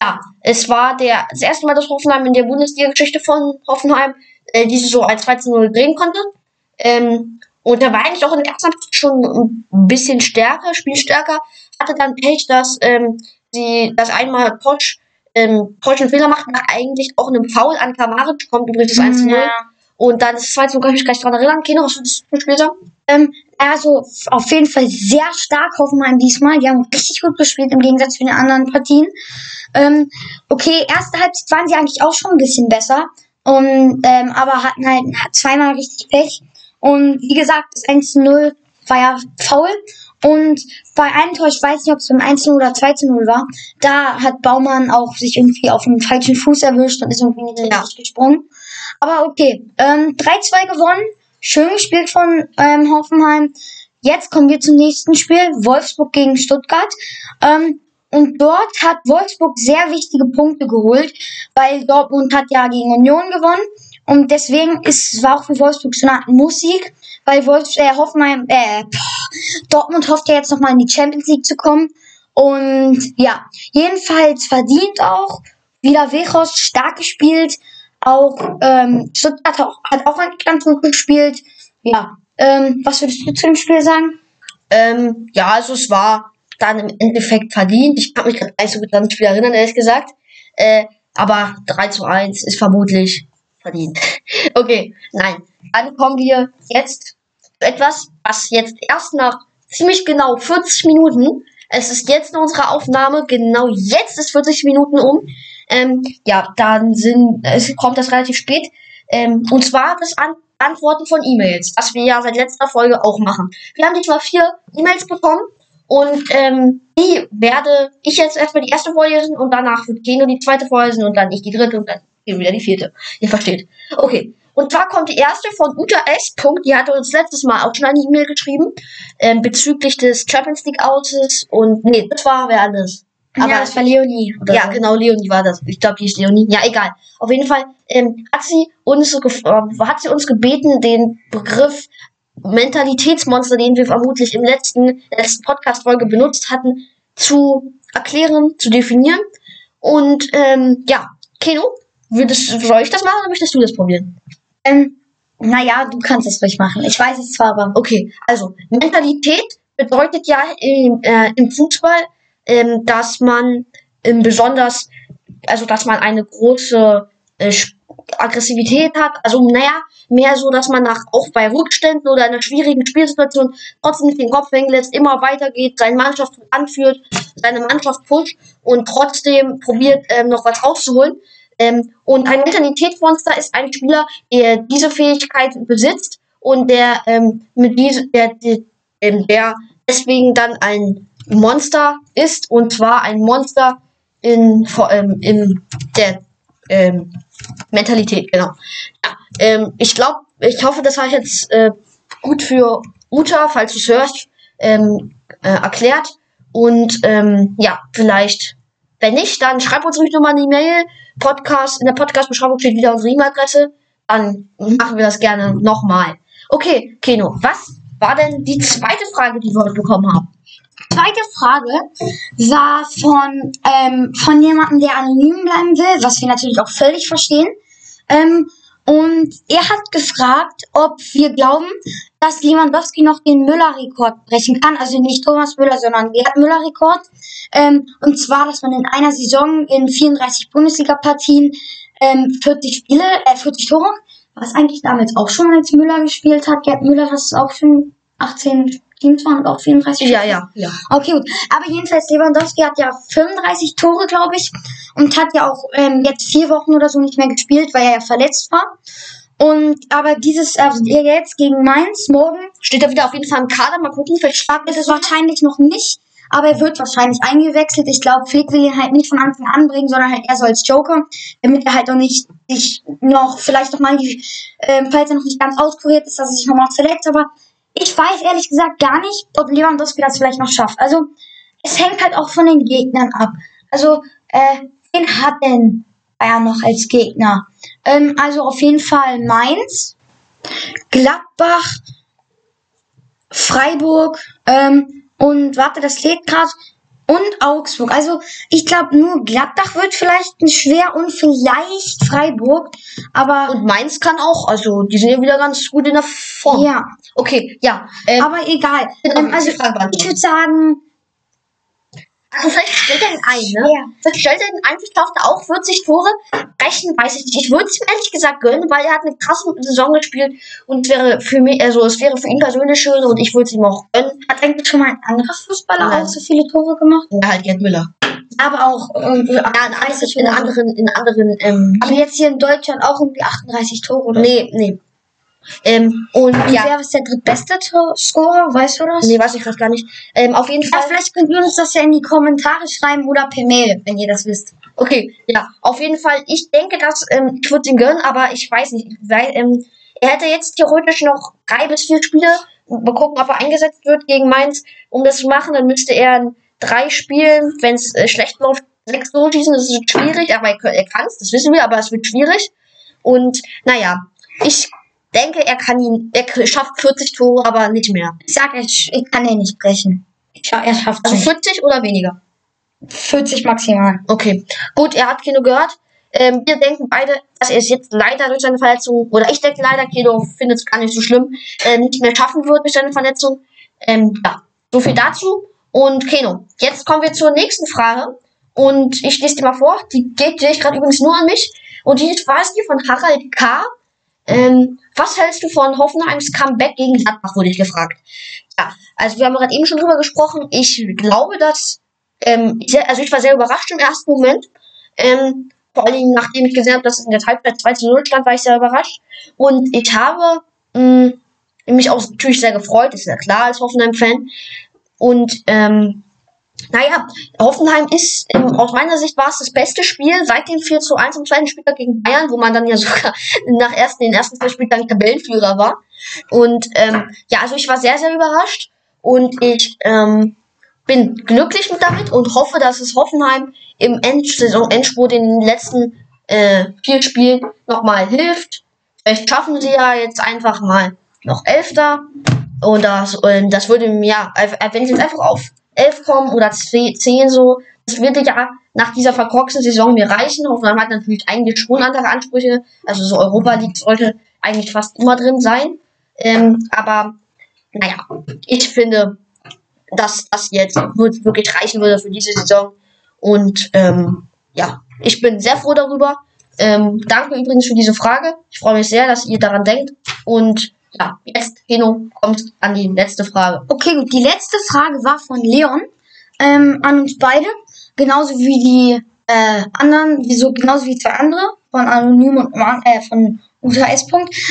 Speaker 2: Ja, es war der, das erste Mal, dass Hoffenheim in der Bundesliga-Geschichte von Hoffenheim äh, diese so ein 2 zu 0 drehen konnte. Ähm, und er war eigentlich auch in der ersten Halbzeit schon ein bisschen stärker, spielstärker. Hatte dann Pech, dass ähm, sie, dass einmal Posch ähm, Posch einen Fehler macht, nach eigentlich auch einem Foul an Kramaric kommt übrigens das 1 zu 0. Ja. Und dann das zweite, kann ich mich gleich dran erinnern. Das Spiel sagen?
Speaker 1: Ähm, also auf jeden Fall sehr stark Hoffenheim diesmal. Die haben richtig gut gespielt im Gegensatz zu den anderen Partien. Ähm, okay, erste Halbzeit waren sie eigentlich auch schon ein bisschen besser. Und, ähm, aber hatten halt zweimal richtig Pech. Und wie gesagt, das 1-0 war ja faul. Und bei einem Tor, ich weiß nicht, ob es beim 1 oder 2 0 war, da hat Baumann auch sich irgendwie auf den falschen Fuß erwischt und ist irgendwie nicht ja. richtig gesprungen. Aber okay, ähm, 3-2 gewonnen. Schön gespielt von ähm, Hoffenheim. Jetzt kommen wir zum nächsten Spiel. Wolfsburg gegen Stuttgart. Ähm, und dort hat Wolfsburg sehr wichtige Punkte geholt, weil Dortmund hat ja gegen Union gewonnen. Und deswegen ist, war auch für Wolfsburg so eine Art Musik, weil Wolfs äh, Hoffenheim, äh, Dortmund hofft ja jetzt nochmal in die Champions League zu kommen. Und ja, jedenfalls verdient auch. Wieder Wechos stark gespielt. Auch ähm, Stuttgart hat auch, hat auch ganz gut gespielt. Ja. Ähm, was würdest du zu dem Spiel sagen?
Speaker 2: Ähm, ja, also es war dann im Endeffekt verdient. Ich kann mich gerade nicht so gut an das Spiel erinnern, ehrlich gesagt. Äh, aber 3 zu 1 ist vermutlich verdient. [laughs] okay, nein. Dann kommen wir jetzt zu etwas, was jetzt erst nach ziemlich genau 40 Minuten, es ist jetzt unsere Aufnahme, genau jetzt ist 40 Minuten um. Ähm, ja, dann sind, es kommt das relativ spät. Ähm, und zwar das An Antworten von E-Mails, was wir ja seit letzter Folge auch machen. Wir haben diesmal vier E-Mails bekommen und ähm, die werde ich jetzt erstmal die erste vorlesen und danach wird Keno die zweite vorlesen und dann ich die dritte und dann wieder die vierte. Ihr versteht. Okay. Und zwar kommt die erste von Uta S. Die hatte uns letztes Mal auch schon eine E-Mail geschrieben ähm, bezüglich des Champions League Outs und nee, das war wer anders.
Speaker 1: Aber ja, das war Leonie.
Speaker 2: ja, so. genau, Leonie war das. Ich glaube, die ist Leonie. Ja, egal. Auf jeden Fall ähm, hat sie uns äh, hat sie uns gebeten, den Begriff Mentalitätsmonster, den wir vermutlich im letzten, letzten Podcast-Folge benutzt hatten, zu erklären, zu definieren. Und ähm, ja, Keno, würdest, soll ich das machen oder möchtest du das probieren?
Speaker 1: Ähm, naja, du kannst es ruhig machen. Ich weiß es zwar, aber.
Speaker 2: Okay, also Mentalität bedeutet ja im, äh, im Fußball, ähm, dass man ähm, besonders, also dass man eine große äh, Aggressivität hat. Also naja, mehr so, dass man nach auch bei Rückständen oder einer schwierigen Spielsituation trotzdem nicht den Kopf hängen lässt, immer weitergeht, seine Mannschaft anführt, seine Mannschaft pusht und trotzdem probiert ähm, noch was rauszuholen. Ähm, und ein Mentalitätsmonster ist ein Spieler, der diese Fähigkeit besitzt und der ähm, mit diese, der, der, ähm, der deswegen dann ein Monster ist und zwar ein Monster in, ähm, in der ähm, Mentalität, genau. Ja, ähm, ich glaube, ich hoffe, das habe ich jetzt äh, gut für Uta, falls du es hörst, ähm, äh, erklärt. Und ähm, ja, vielleicht, wenn nicht, dann schreib uns ruhig nochmal eine E-Mail. Podcast, in der Podcast-Beschreibung steht wieder unsere E-Mail-Adresse. Dann machen wir das gerne nochmal. Okay, Keno, was war denn die zweite Frage, die wir heute bekommen haben?
Speaker 1: Zweite Frage war von, ähm, von jemandem, der anonym bleiben will, was wir natürlich auch völlig verstehen. Ähm, und er hat gefragt, ob wir glauben, dass Lewandowski noch den Müller-Rekord brechen kann. Also nicht Thomas Müller, sondern Gerd Müller-Rekord. Ähm, und zwar, dass man in einer Saison in 34 Bundesliga-Partien ähm, 40 Spiele, äh, 40 Tore, was eigentlich damals auch schon als Müller gespielt hat. Gerd Müller, das ist auch schon 18 Teams waren auch 34.
Speaker 2: Ja, ja, ja.
Speaker 1: Okay, gut. Aber jedenfalls, Lewandowski hat ja 35 Tore, glaube ich. Und hat ja auch ähm, jetzt vier Wochen oder so nicht mehr gespielt, weil er ja verletzt war. Und aber dieses, also jetzt gegen Mainz, morgen.
Speaker 2: Steht er wieder auf jeden Fall im Kader. Mal gucken, vielleicht stark
Speaker 1: ist es wahrscheinlich noch nicht. Aber er wird wahrscheinlich eingewechselt. Ich glaube, Flick will ihn halt nicht von Anfang an bringen, sondern halt eher so als Joker, damit er halt auch nicht sich noch, vielleicht noch mal, äh, falls er noch nicht ganz auskuriert ist, dass er sich noch mal verletzt. Aber ich weiß ehrlich gesagt gar nicht, ob Lewandowski das vielleicht noch schafft. Also, es hängt halt auch von den Gegnern ab. Also, äh, wen hat denn Bayern noch als Gegner? Ähm, also auf jeden Fall Mainz, Gladbach, Freiburg ähm, und warte, das lädt gerade und Augsburg. Also ich glaube nur Gladbach wird vielleicht schwer und vielleicht Freiburg, aber
Speaker 2: und Mainz kann auch. Also die sind ja wieder ganz gut in der Form.
Speaker 1: Ja.
Speaker 2: Okay, ja.
Speaker 1: Ähm, aber egal. Ähm, also ich würde sagen
Speaker 2: also vielleicht stellt er ihn ein, ne? Ja. Vielleicht stellt er ihn ein, vielleicht schafft er auch 40 Tore. Rechen weiß ich nicht. Ich würde es ihm ehrlich gesagt gönnen, weil er hat eine krasse Saison gespielt und wäre für mich, also es wäre für ihn persönlich schön und ich würde es ihm auch gönnen.
Speaker 1: Hat eigentlich schon mal ein anderer Fußballer Nein. auch so viele Tore gemacht?
Speaker 2: Ja, halt Gerd Müller.
Speaker 1: Aber auch irgendwie
Speaker 2: ja, in, anderen, in anderen, in anderen, ähm,
Speaker 1: Aber jetzt hier in Deutschland auch irgendwie 38 Tore,
Speaker 2: oder? Nee, nee.
Speaker 1: Ähm, und, ja. wer ist der drittbeste Scorer? Weißt du das?
Speaker 2: Nee, weiß ich gerade gar nicht. Ähm, auf jeden Fall.
Speaker 1: Ja, vielleicht könnt ihr uns das ja in die Kommentare schreiben oder per Mail, wenn ihr das wisst.
Speaker 2: Okay, ja, auf jeden Fall. Ich denke, dass ähm, ich würde ihn gönnen, aber ich weiß nicht, weil ähm, er hätte jetzt theoretisch noch drei bis vier Spiele. Mal gucken, ob er eingesetzt wird gegen Mainz. Um das zu machen, dann müsste er in drei Spielen, wenn es äh, schlecht läuft, sechs Tore schießen. Das ist schwierig, aber er, er kann es, das wissen wir, aber es wird schwierig. Und naja, ich denke, er kann ihn, er schafft 40 Tore, aber nicht mehr.
Speaker 1: Ich sag, ich, ich kann ihn nicht brechen.
Speaker 2: Ich, er schafft Also 40 oder weniger?
Speaker 1: 40 maximal.
Speaker 2: Okay. Gut, er hat Kino gehört. Ähm, wir denken beide, dass er es jetzt leider durch seine Verletzung, oder ich denke leider, Kedo findet es gar nicht so schlimm, äh, nicht mehr schaffen wird durch seine Verletzung. Ähm, ja, so viel dazu. Und Keno, jetzt kommen wir zur nächsten Frage. Und ich lese die mal vor. Die geht ich gerade übrigens nur an mich. Und die es die von Harald K. Ähm, was hältst du von Hoffenheims Comeback gegen Gladbach, wurde ich gefragt. Ja, also wir haben gerade eben schon drüber gesprochen. Ich glaube, dass, ähm, also ich war sehr überrascht im ersten Moment. Ähm, vor allem, nachdem ich gesehen habe, dass es in der Halbzeit 2 zu 0 stand, war ich sehr überrascht. Und ich habe mh, mich auch natürlich sehr gefreut, ist ja klar als Hoffenheim-Fan. Und ähm, naja, Hoffenheim ist, ähm, aus meiner Sicht war es das beste Spiel seit dem 4 zu 1 im zweiten Spieltag gegen Bayern, wo man dann ja [laughs] sogar nach ersten, den ersten zwei Spieltagen Tabellenführer war. Und ähm, ja, also ich war sehr, sehr überrascht und ich ähm, bin glücklich mit damit und hoffe, dass es Hoffenheim im Endsaison, Endspurt in den letzten äh, vier Spielen nochmal hilft. Vielleicht schaffen sie ja jetzt einfach mal noch Elfter. Und das, und das würde mir, ja, wenn sie jetzt einfach auf 11 kommen oder 10 so, das würde ja nach dieser verkorksten Saison mir reichen. Hoffenheim hat natürlich eigentlich schon andere Ansprüche. Also so Europa League sollte eigentlich fast immer drin sein. Ähm, aber naja, ich finde, dass das jetzt wirklich reichen würde für diese Saison. Und ähm, ja, ich bin sehr froh darüber. Ähm, danke übrigens für diese Frage. Ich freue mich sehr, dass ihr daran denkt. Und ja, jetzt, Heno, kommt an die letzte Frage.
Speaker 1: Okay, gut. Die letzte Frage war von Leon ähm, an uns beide. Genauso wie die äh, anderen, wie so, genauso wie zwei andere von Anonym und äh, von Uta S.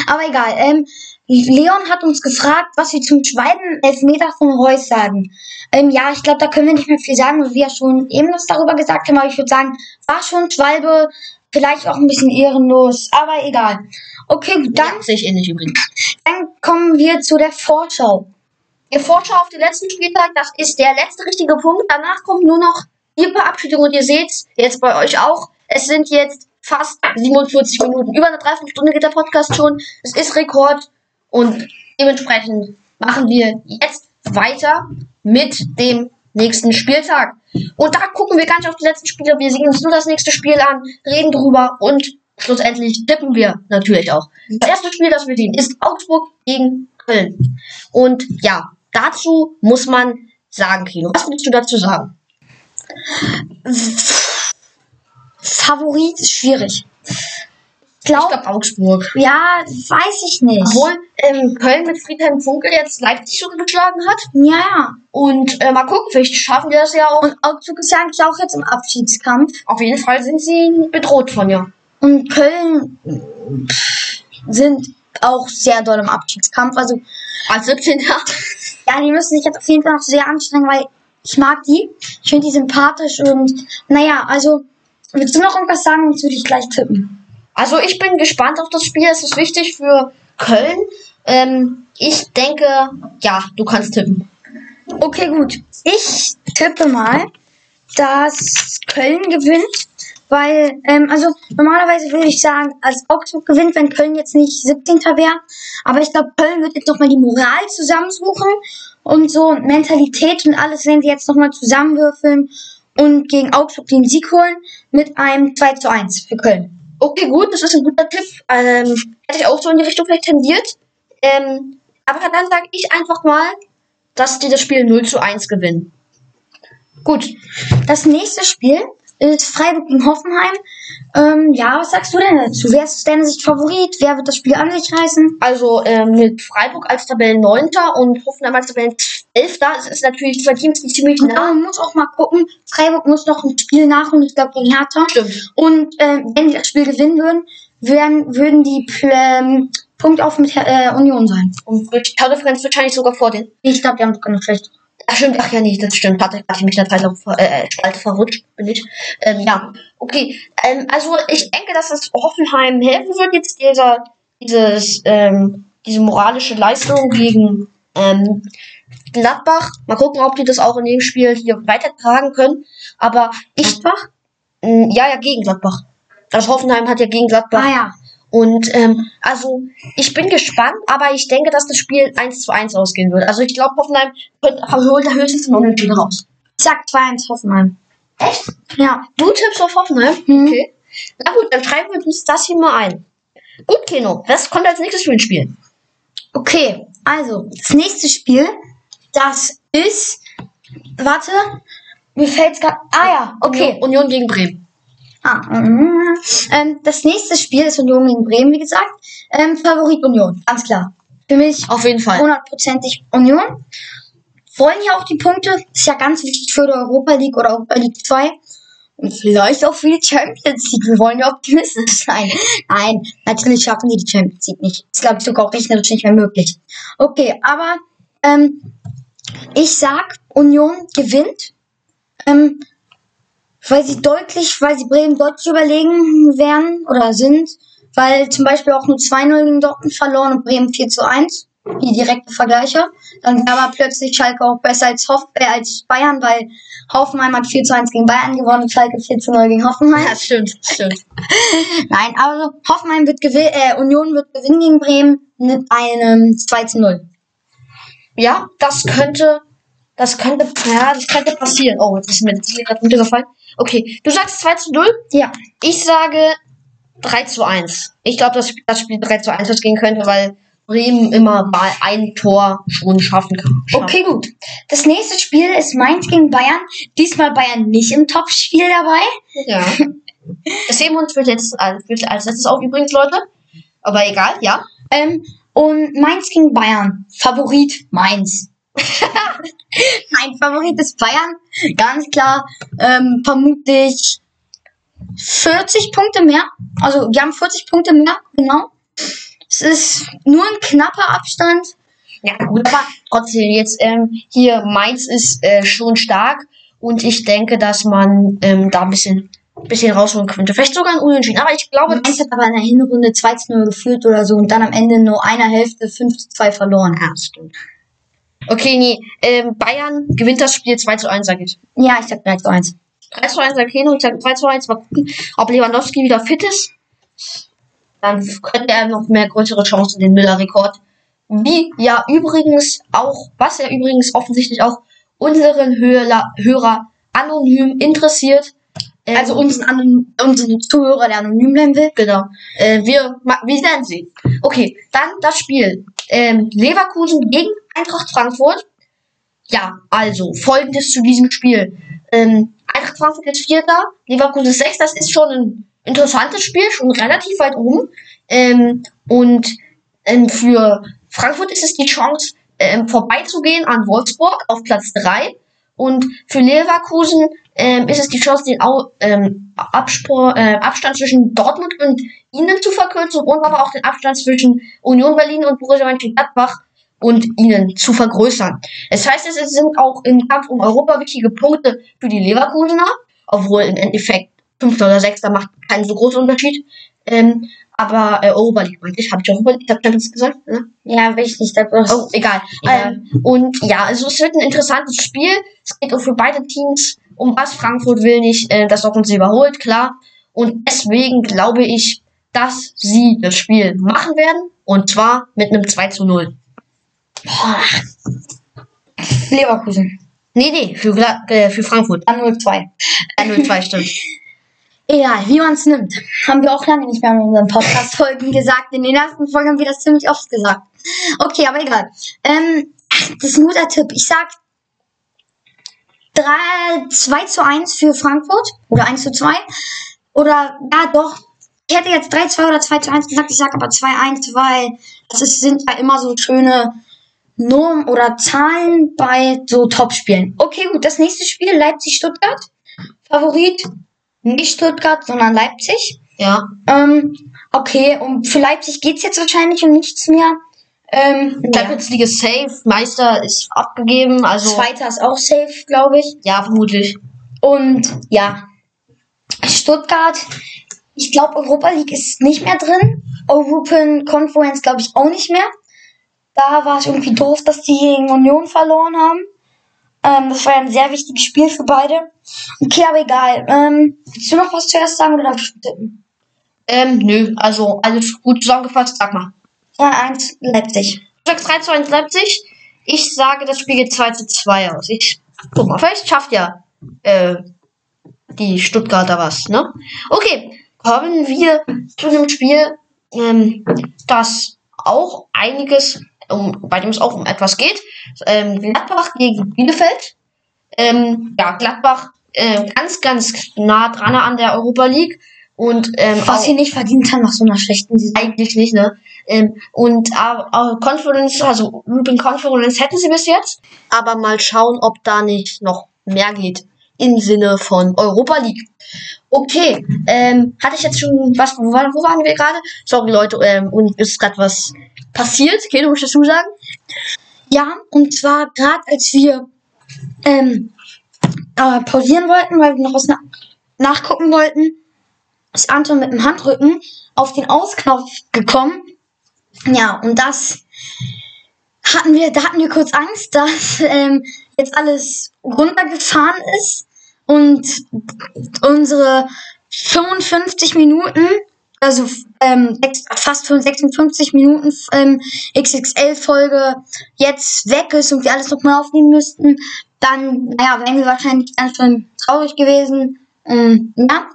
Speaker 1: Aber egal. Ähm, Leon hat uns gefragt, was wir zum zweiten Elfmeter von Reus sagen. Ähm, ja, ich glaube, da können wir nicht mehr viel sagen, weil wir ja schon eben was darüber gesagt haben. Aber ich würde sagen, war schon Schwalbe, vielleicht auch ein bisschen ehrenlos, aber egal. Okay, dann.
Speaker 2: Ja, sehe ich ähnlich übrigens.
Speaker 1: Dann kommen wir zu der Vorschau.
Speaker 2: Die Vorschau auf den letzten Spieltag, das ist der letzte richtige Punkt. Danach kommt nur noch die Verabschiedung und ihr seht jetzt bei euch auch. Es sind jetzt fast 47 Minuten. Über eine Dreiviertelstunde geht der Podcast schon. Es ist Rekord. Und dementsprechend machen wir jetzt weiter mit dem nächsten Spieltag. Und da gucken wir gar nicht auf die letzten Spiele. Wir sehen uns nur das nächste Spiel an, reden drüber und schlussendlich tippen wir natürlich auch. Das erste Spiel, das wir sehen, ist Augsburg gegen Köln. Und ja, dazu muss man sagen, Kino. Was willst du dazu sagen?
Speaker 1: Favorit ist schwierig
Speaker 2: glaub, ich glaube Augsburg.
Speaker 1: Ja, weiß ich nicht.
Speaker 2: Obwohl ähm, Köln mit Friedhelm Funkel jetzt Leipzig schon geschlagen hat.
Speaker 1: Ja, ja.
Speaker 2: Und äh, mal gucken, vielleicht schaffen wir das ja auch.
Speaker 1: Und Augsburg ist ja eigentlich auch jetzt im Abschiedskampf.
Speaker 2: Auf jeden Fall sind sie bedroht von ja.
Speaker 1: Und Köln sind auch sehr doll im Abschiedskampf. Also
Speaker 2: als 17. [laughs]
Speaker 1: ja, die müssen sich jetzt auf jeden Fall noch sehr anstrengen, weil ich mag die. Ich finde die sympathisch und naja, also willst du noch irgendwas sagen, sonst würde ich gleich tippen.
Speaker 2: Also ich bin gespannt auf das Spiel. Es ist wichtig für Köln. Ähm, ich denke, ja, du kannst tippen.
Speaker 1: Okay, gut. Ich tippe mal, dass Köln gewinnt, weil, ähm, also normalerweise würde ich sagen, als Augsburg gewinnt, wenn Köln jetzt nicht 17. wäre. Aber ich glaube, Köln wird jetzt nochmal die Moral zusammensuchen und so Mentalität und alles werden sie jetzt nochmal zusammenwürfeln und gegen Augsburg den Sieg holen mit einem 2 zu 1 für Köln.
Speaker 2: Okay, gut, das ist ein guter Tipp. Ähm, hätte ich auch so in die Richtung vielleicht tendiert. Ähm, aber dann sage ich einfach mal, dass die das Spiel 0 zu 1 gewinnen.
Speaker 1: Gut. Das nächste Spiel Freiburg gegen Hoffenheim. Ähm, ja, was sagst du denn dazu? Wer ist deine Sicht Favorit? Wer wird das Spiel an sich reißen?
Speaker 2: Also ähm, mit Freiburg als Tabellen 9. und Hoffenheim als Tabellen 11. Das ist natürlich zwei Teams, die ziemlich
Speaker 1: nah. Ja, man muss auch mal gucken. Freiburg muss noch ein Spiel nachholen, ich glaube gegen Hertha.
Speaker 2: Stimmt.
Speaker 1: Und äh, wenn die das Spiel gewinnen würden, wären, würden die ähm, Punkt auf mit äh, Union sein.
Speaker 2: Und durch Tordifferenz wahrscheinlich sogar vor den.
Speaker 1: Ich glaube, die haben sogar noch schlecht.
Speaker 2: Ach stimmt, ach ja, nee, das stimmt. Hatte, hatte ich mich da Zeit lang äh, Spalte verrutscht, bin ich. Ähm, ja, okay. Ähm, also ich denke, dass es Hoffenheim helfen wird, jetzt dieser, dieses, ähm, diese moralische Leistung gegen ähm, Gladbach. Mal gucken, ob die das auch in dem Spiel hier weitertragen können. Aber ich. Gladbach? Ja, ja, gegen Gladbach. Das Hoffenheim hat ja gegen Gladbach.
Speaker 1: Ah ja.
Speaker 2: Und ähm, also ich bin gespannt, aber ich denke, dass das Spiel 1 zu 1 ausgehen wird. Also ich glaube, Hoffenheim holt da höchstens ein Unentschieden raus.
Speaker 1: Ich sag 2-1 Hoffenheim.
Speaker 2: Echt?
Speaker 1: Ja.
Speaker 2: Du tippst auf Hoffenheim?
Speaker 1: Mhm.
Speaker 2: Okay. Na gut, dann schreiben wir uns das hier mal ein. Gut, Keno, was kommt als nächstes für ein Spiel?
Speaker 1: Okay, also das nächste Spiel, das ist. Warte, mir fällt's gerade. Ah ja, okay.
Speaker 2: Union, Union gegen Bremen.
Speaker 1: Ah, mm, ähm, das nächste Spiel ist Union gegen Bremen, wie gesagt. Ähm, Favorit Union, ganz klar. Für mich
Speaker 2: Auf jeden Fall.
Speaker 1: hundertprozentig Union. Wollen ja auch die Punkte, ist ja ganz wichtig für die Europa League oder Europa League 2. Und vielleicht auch für die Champions League. Wir wollen ja optimistisch sein. Nein, natürlich schaffen die die Champions League nicht. Ist, glaube ich, sogar auch rechnerisch nicht mehr möglich. Okay, aber ähm, ich sag, Union gewinnt. Ähm, weil sie deutlich, weil sie Bremen deutlich überlegen werden oder sind. Weil zum Beispiel auch nur 2-0 gegen Dortmund verloren und Bremen 4 zu 1. Die direkte Vergleiche. Dann war aber plötzlich Schalke auch besser als, Hoff äh, als Bayern, weil Hoffenheim hat 4 zu 1 gegen Bayern gewonnen und Schalke 4 zu 0 gegen Hoffenheim.
Speaker 2: Ja, stimmt, stimmt. [laughs]
Speaker 1: Nein, also Hoffenheim wird gewinnen, äh, Union wird gewinnen gegen Bremen mit einem 2 zu 0.
Speaker 2: Ja, das könnte, das könnte, ja, das könnte passieren. Oh, jetzt ist mir das gerade runtergefallen. Okay, du sagst 2 zu 0.
Speaker 1: Ja.
Speaker 2: Ich sage 3 zu 1. Ich glaube, dass das Spiel 3 zu 1 ausgehen könnte, weil Bremen immer mal ein Tor schon schaffen kann. Schaffen.
Speaker 1: Okay, gut. Das nächste Spiel ist Mainz gegen Bayern. Diesmal Bayern nicht im Topspiel dabei.
Speaker 2: Ja. [laughs] Das heben wir uns für letztes, als für als letztes auf übrigens, Leute. Aber egal, ja.
Speaker 1: Ähm, und Mainz gegen Bayern. Favorit Mainz. [laughs] Nein, Favorit ist Bayern. Ganz klar. Ähm, vermutlich 40 Punkte mehr. Also, die haben 40 Punkte mehr, genau. Es ist nur ein knapper Abstand.
Speaker 2: Ja, gut, aber trotzdem, jetzt ähm, hier Mainz ist äh, schon stark und ich denke, dass man ähm, da ein bisschen, bisschen rausholen könnte. Vielleicht sogar ein Unentschieden, aber ich glaube,
Speaker 1: Mainz hat aber in der Hinrunde 2 zu 0 geführt oder so und dann am Ende nur einer Hälfte 5 zu 2 verloren.
Speaker 2: Ja, stimmt. Okay, nee, ähm, Bayern gewinnt das Spiel 2 zu 1, sag ich.
Speaker 1: Ja, ich sag 3 zu 1.
Speaker 2: 3 zu 1 sag Keno, ich sag 3 zu 1, mal gucken, ob Lewandowski wieder fit ist. Dann könnte er noch mehr größere Chancen, den Müller-Rekord. Wie ja übrigens auch, was ja übrigens offensichtlich auch unseren Hörer, Hörer anonym interessiert. Ähm,
Speaker 1: Also unseren, Anon unseren Zuhörer, der anonym bleiben will.
Speaker 2: Genau. Äh, wir, wir werden sehen. Okay, dann das Spiel. Ähm, Leverkusen gegen Eintracht Frankfurt. Ja, also folgendes zu diesem Spiel. Ähm, Eintracht Frankfurt ist Vierter, Leverkusen ist Sechster. Das ist schon ein interessantes Spiel, schon relativ weit oben. Ähm, und ähm, für Frankfurt ist es die Chance, ähm, vorbeizugehen an Wolfsburg auf Platz 3. Und für Leverkusen ähm, ist es die Chance, den Au ähm, Abspor äh, Abstand zwischen Dortmund und ihnen zu verkürzen und aber auch den Abstand zwischen Union Berlin und Borussia Mönchengladbach und ihnen zu vergrößern. Das heißt, es sind auch im Kampf um Europa wichtige Punkte für die Leverkusener, obwohl im Endeffekt Fünfter oder Sechster macht keinen so großen Unterschied. Ähm, aber äh, Europa League meinte ich, habe ich Europa League, ich habe Champions gesagt, ne?
Speaker 1: Ja, wichtig. Da
Speaker 2: Oh, egal.
Speaker 1: Egal.
Speaker 2: Ähm, und ja, also es wird ein interessantes Spiel. Es geht auch für beide Teams um was. Frankfurt will nicht, äh, dass Dortmund sie überholt, klar. Und deswegen glaube ich, dass sie das Spiel machen werden. Und zwar mit einem 2 zu 0.
Speaker 1: Leverkusen.
Speaker 2: Nee, nee, für, Gla- äh, für Frankfurt.
Speaker 1: Dann 0-2.
Speaker 2: Äh, 0-2 stimmt. [laughs]
Speaker 1: Egal, wie man es nimmt. Haben wir auch lange nicht mehr in unseren Podcast-Folgen gesagt. In den ersten Folgen haben wir das ziemlich oft gesagt. Okay, aber egal. Ähm, das ist ein guter Tipp. Ich sag 3, 2 zu 1 für Frankfurt. Oder 1 zu 2. Oder, ja doch. Ich hätte jetzt 3 2 oder 2 zu 1 gesagt. Ich sag aber 2 1, weil das ist, sind ja immer so schöne Normen oder Zahlen bei so Topspielen. Okay, gut. Das nächste Spiel, Leipzig-Stuttgart. Favorit nicht Stuttgart, sondern Leipzig.
Speaker 2: Ja.
Speaker 1: Ähm, okay, und für Leipzig geht's jetzt wahrscheinlich um nichts mehr. Ähm, ja.
Speaker 2: Champions League ist safe, Meister ist abgegeben, also
Speaker 1: Zweiter ist auch safe, glaube ich.
Speaker 2: ja, vermutlich.
Speaker 1: Und ja, Stuttgart, ich glaube, Europa League ist nicht mehr drin. European Conference, glaube ich, auch nicht mehr. Da war es irgendwie doof, dass die gegen Union verloren haben. Ähm, das war ja ein sehr wichtiges Spiel für beide. Okay, aber egal. Ähm, willst du noch was zuerst sagen oder darf ich tippen?
Speaker 2: Ähm, nö, also alles gut zusammengefasst, sag mal.
Speaker 1: 2-1 Leipzig.
Speaker 2: Du sagst 3 zu 1 Leipzig. Ich sage, das Spiel geht 2 zu 2 aus. Ich guck mal, vielleicht schafft ja äh, die Stuttgarter was, ne? Okay, kommen wir zu einem Spiel, ähm, das auch einiges, um, bei dem es auch um etwas geht. Ähm, Gladbach gegen Bielefeld. Ähm, ja, Gladbach äh, ganz, ganz nah dran an der Europa League. Und ähm,
Speaker 1: Was sie nicht verdient haben nach so einer schlechten Saison.
Speaker 2: eigentlich nicht, ne? Ähm, und äh, Conference, also European Conference hätten sie bis jetzt, aber mal schauen, ob da nicht noch mehr geht im Sinne von Europa League. Okay, ähm, hatte ich jetzt schon was, wo waren wir gerade? Sorry Leute, ähm, und ist gerade was passiert? Okay, du musst dazu sagen?
Speaker 1: Ja, und zwar gerade als wir ähm, äh, pausieren wollten, weil wir noch was na nachgucken wollten, ist Anton mit dem Handrücken auf den Ausknopf gekommen. Ja, und das hatten wir, da hatten wir kurz Angst, dass ähm, jetzt alles runtergefahren ist und unsere 55 Minuten, also ähm, fast 56 Minuten ähm, XXL-Folge jetzt weg ist und wir alles nochmal aufnehmen müssten, dann, naja, wären wir wahrscheinlich ganz schön traurig gewesen. Ähm, ja.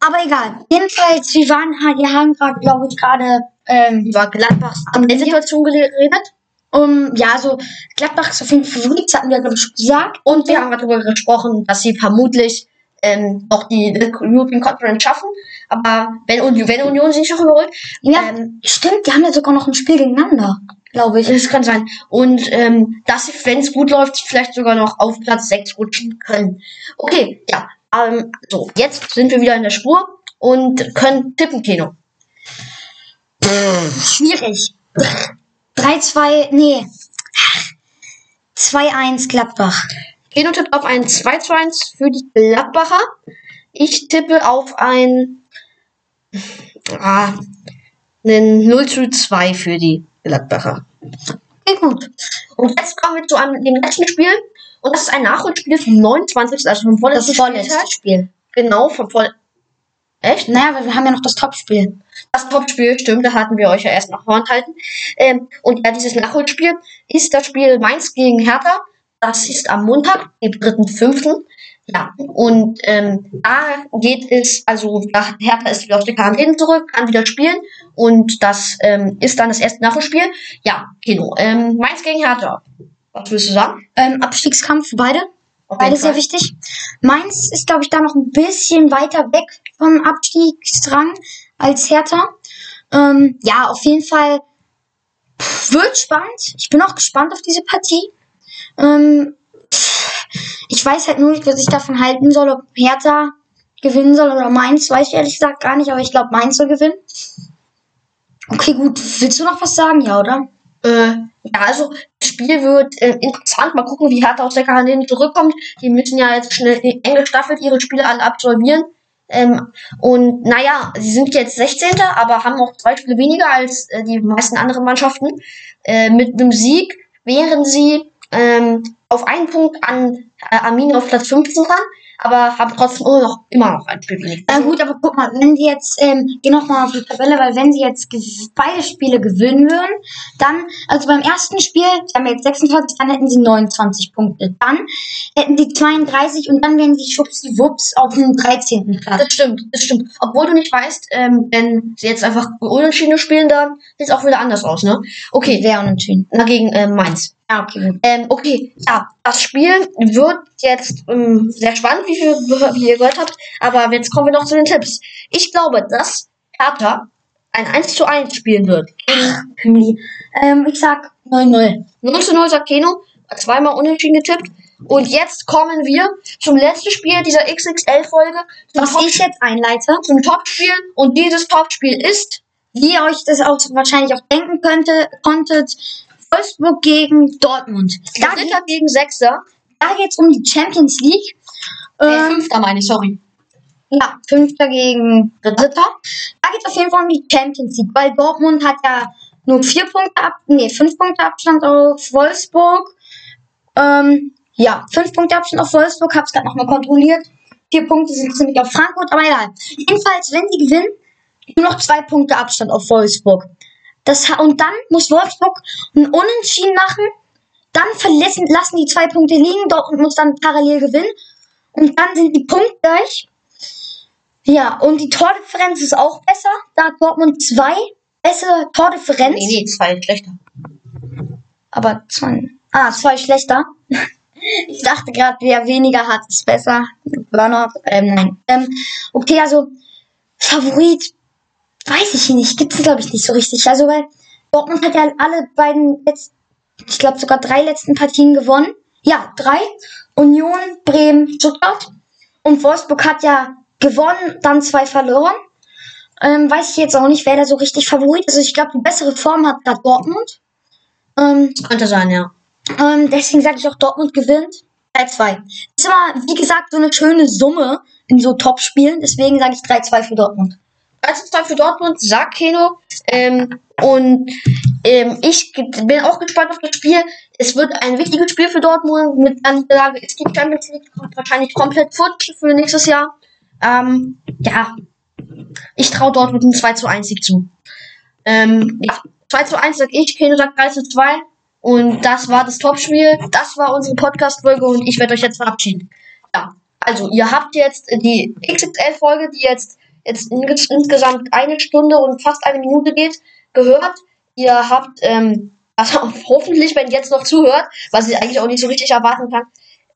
Speaker 1: Aber egal. Jedenfalls, wir waren halt, wir haben gerade, glaube ich, gerade ähm,
Speaker 2: Über Gladbachs Situation geredet.
Speaker 1: um, ja, so Gladbach ist auf jeden Fall Favorit, hatten wir, glaube ich, gesagt.
Speaker 2: Und wir haben darüber gesprochen, dass sie vermutlich ähm, noch die European Conference schaffen. Aber wenn Union, wenn Union sich noch überholt,
Speaker 1: Ja,
Speaker 2: ähm,
Speaker 1: stimmt, die haben ja sogar noch ein Spiel gegeneinander, glaube ich.
Speaker 2: das kann sein. Und ähm, dass sie, wenn es gut läuft, vielleicht sogar noch auf Platz 6 rutschen können. Okay, ja. Ähm, so, jetzt sind wir wieder in der Spur und können tippen, Keno.
Speaker 1: Schwierig. 3-2, nee. 2-1 Gladbach.
Speaker 2: Keno tippt auf ein 2 zu 1 für die Gladbacher. Ich tippe auf ein ah, einen 0 zu 2 für die Gladbacher.
Speaker 1: Okay, gut.
Speaker 2: Und jetzt kommen wir zu einem, dem letzten Spiel. Und das ist ein Nachholspiel vom 29. Also vom
Speaker 1: Das
Speaker 2: vorletzten
Speaker 1: vorletzte
Speaker 2: Spieltag.
Speaker 1: Spiel.
Speaker 2: Genau, vom voll. Echt?
Speaker 1: Naja, weil wir haben ja noch das Topspiel.
Speaker 2: Das Topspiel, stimmt, da hatten wir euch ja erst noch vorenthalten. Ähm, und ja, dieses Nachholspiel ist das Spiel Mainz gegen Hertha. Das ist am Montag, dem 3.5. Ja, und ähm, da geht es, also da Hertha ist wieder aus der Quarantäne zurück, kann wieder spielen. Und das ähm, ist dann das erste Nachholspiel. Ja, Kino. Ähm, Mainz gegen Hertha. Was willst du sagen?
Speaker 1: Ähm, Abstiegskampf für beide. Beide sehr wichtig. Mainz ist, glaube ich, da noch ein bisschen weiter weg vom Abstiegsdrang als Hertha. Ähm, ja, auf jeden Fall pff, wird spannend. Ich bin auch gespannt auf diese Partie. Ähm, ich weiß halt nur nicht, was ich davon halten soll, ob Hertha gewinnen soll oder Mainz, weiß ich ehrlich gesagt gar nicht, aber ich glaube, Mainz soll gewinnen. Okay, gut. Willst du noch was sagen? Ja, oder?
Speaker 2: Äh, ja, also das Spiel wird äh, interessant. Mal gucken, wie Hertha aus der Quarantäne zurückkommt. Die müssen ja jetzt schnell eng gestaffelt ihre Spiele alle absolvieren. Ähm, und naja, sie sind jetzt 16. aber haben auch zwei Spiele weniger als äh, die meisten anderen Mannschaften. Äh, mit einem Sieg wären sie ähm, auf einen Punkt an äh, Arminia auf Platz 15 dran, aber haben trotzdem immer noch, immer noch ein Spiel weniger.
Speaker 1: Na gut, aber guck mal, wenn sie jetzt, ähm, geh noch mal auf die Tabelle, weil wenn sie jetzt beide Spiele gewinnen würden, dann, also beim ersten Spiel, sie haben jetzt 26, dann hätten sie 29 Punkte. Dann hätten sie 32 und dann wären sie schwuppsdiwupps auf dem 13. Platz.
Speaker 2: Das stimmt, das stimmt. Obwohl du nicht weißt, ähm, wenn sie jetzt einfach unentschieden spielen, dann sieht es auch wieder anders aus, ne? Okay,
Speaker 1: Sehr unentschieden.
Speaker 2: dagegen äh, Mainz.
Speaker 1: Ja, okay.
Speaker 2: Ähm, okay, ja, das Spiel wird jetzt ähm, sehr spannend, wie, viel, wie ihr gehört habt. Aber jetzt kommen wir noch zu den Tipps. Ich glaube, dass Hertha ein 1 zu 1 spielen wird.
Speaker 1: Emily. Ähm, ich sag 0-0.
Speaker 2: 0 zu 0 sagt Keno, zweimal unentschieden getippt. Und jetzt kommen wir zum letzten Spiel dieser XXL-Folge.
Speaker 1: Was
Speaker 2: Top
Speaker 1: ich jetzt einleite,
Speaker 2: zum Topspiel. Und dieses Topspiel ist
Speaker 1: wie ihr euch das auch wahrscheinlich auch denken könnte, konntet, Wolfsburg gegen Dortmund. Da geht
Speaker 2: Dritter gegen Sechster.
Speaker 1: da geht's um die Champions League.
Speaker 2: Äh,
Speaker 1: Ähm,
Speaker 2: Fünfter meine ich, sorry.
Speaker 1: Ja, Fünfter gegen Dritter. Da geht es auf jeden Fall um die Champions League, weil Dortmund hat ja nur vier Punkte ab, nee, fünf Punkte Abstand auf Wolfsburg. Ähm, ja, fünf Punkte Abstand auf Wolfsburg, hab's gerade nochmal kontrolliert. Vier Punkte sind ziemlich auf Frankfurt, aber egal. Jedenfalls, wenn sie gewinnen, nur noch zwei Punkte Abstand auf Wolfsburg. Das, und dann muss Wolfsburg ein Unentschieden machen. Dann verlassen, lassen die zwei Punkte liegen. Dortmund muss dann parallel gewinnen. Und dann sind die punktgleich. Ja, und die Tordifferenz ist auch besser. Da hat Dortmund zwei bessere Tordifferenz.
Speaker 2: Nee, nee, zwei schlechter.
Speaker 1: Aber zwei. Ah, zwei schlechter. [laughs] Ich dachte gerade, wer weniger hat, ist besser. Burnout. Ähm, nein. Ähm, okay, also Favorit, weiß ich nicht. Gibt es, glaube ich, nicht so richtig. Also, weil Dortmund hat ja alle beiden jetzt, ich glaube sogar drei letzten Partien gewonnen. Ja, drei. Union, Bremen, Stuttgart. Und Wolfsburg hat ja gewonnen, dann zwei verloren. Ähm, weiß ich jetzt auch nicht, wer da so richtig Favorit ist. Also ich glaube, die bessere Form hat gerade Dortmund. Ähm,
Speaker 2: Könnte sein, ja.
Speaker 1: ähm, deswegen sage ich auch, Dortmund gewinnt. 3-2. Ist immer, wie gesagt, so eine schöne Summe in so Top-Spielen. Deswegen sage ich 3-2 für Dortmund.
Speaker 2: 1-2 für Dortmund, sagt Keno. Ähm, und ähm, ich bin auch gespannt auf das Spiel. Es wird ein wichtiges Spiel für Dortmund. Mit Niederlage ist die Champions League wahrscheinlich komplett futsch für nächstes Jahr. Ähm, ja, ich traue Dortmund einen 2 zu 1 Sieg zu. Ähm, ja, 2 zu 1 sag ich, Keno sagt 3 zu 2. Und das war das Topspiel. Das war unsere Podcast-Folge und ich werde euch jetzt verabschieden. Ja, also ihr habt jetzt die XXL-Folge, die jetzt, jetzt ins- insgesamt eine Stunde und fast eine Minute geht, gehört. Ihr habt, ähm, [laughs] also hoffentlich, wenn ihr jetzt noch zuhört, was ich eigentlich auch nicht so richtig erwarten kann,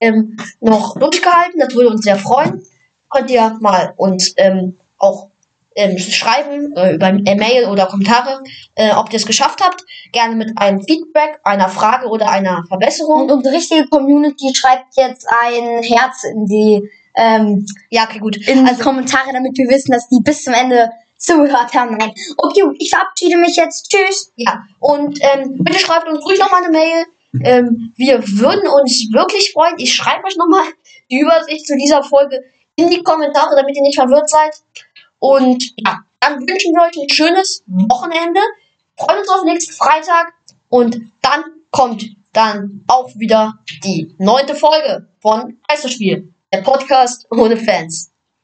Speaker 2: ähm, noch durchgehalten. Das würde uns sehr freuen. Könnt ihr mal uns ähm, auch ähm, schreiben äh, über E-Mail oder Kommentare, äh, ob ihr es geschafft habt. Gerne mit einem Feedback, einer Frage oder einer Verbesserung.
Speaker 1: Und unsere richtige Community schreibt jetzt ein Herz in die, ähm,
Speaker 2: Ja, okay, gut.
Speaker 1: in die Kommentare, damit wir wissen, dass die bis zum Ende zugehört haben. Nein. Okay, ich verabschiede mich jetzt. Tschüss.
Speaker 2: Ja, und ähm, bitte schreibt uns ruhig nochmal eine Mail. Ähm, wir würden uns wirklich freuen. Ich schreibe euch nochmal die Übersicht zu dieser Folge in die Kommentare, damit ihr nicht verwirrt seid. Und ja, dann wünschen wir euch ein schönes Wochenende. Freuen uns auf nächsten Freitag. Und dann kommt dann auch wieder die neunte Folge von Geisterspiel. Der Podcast ohne Fans.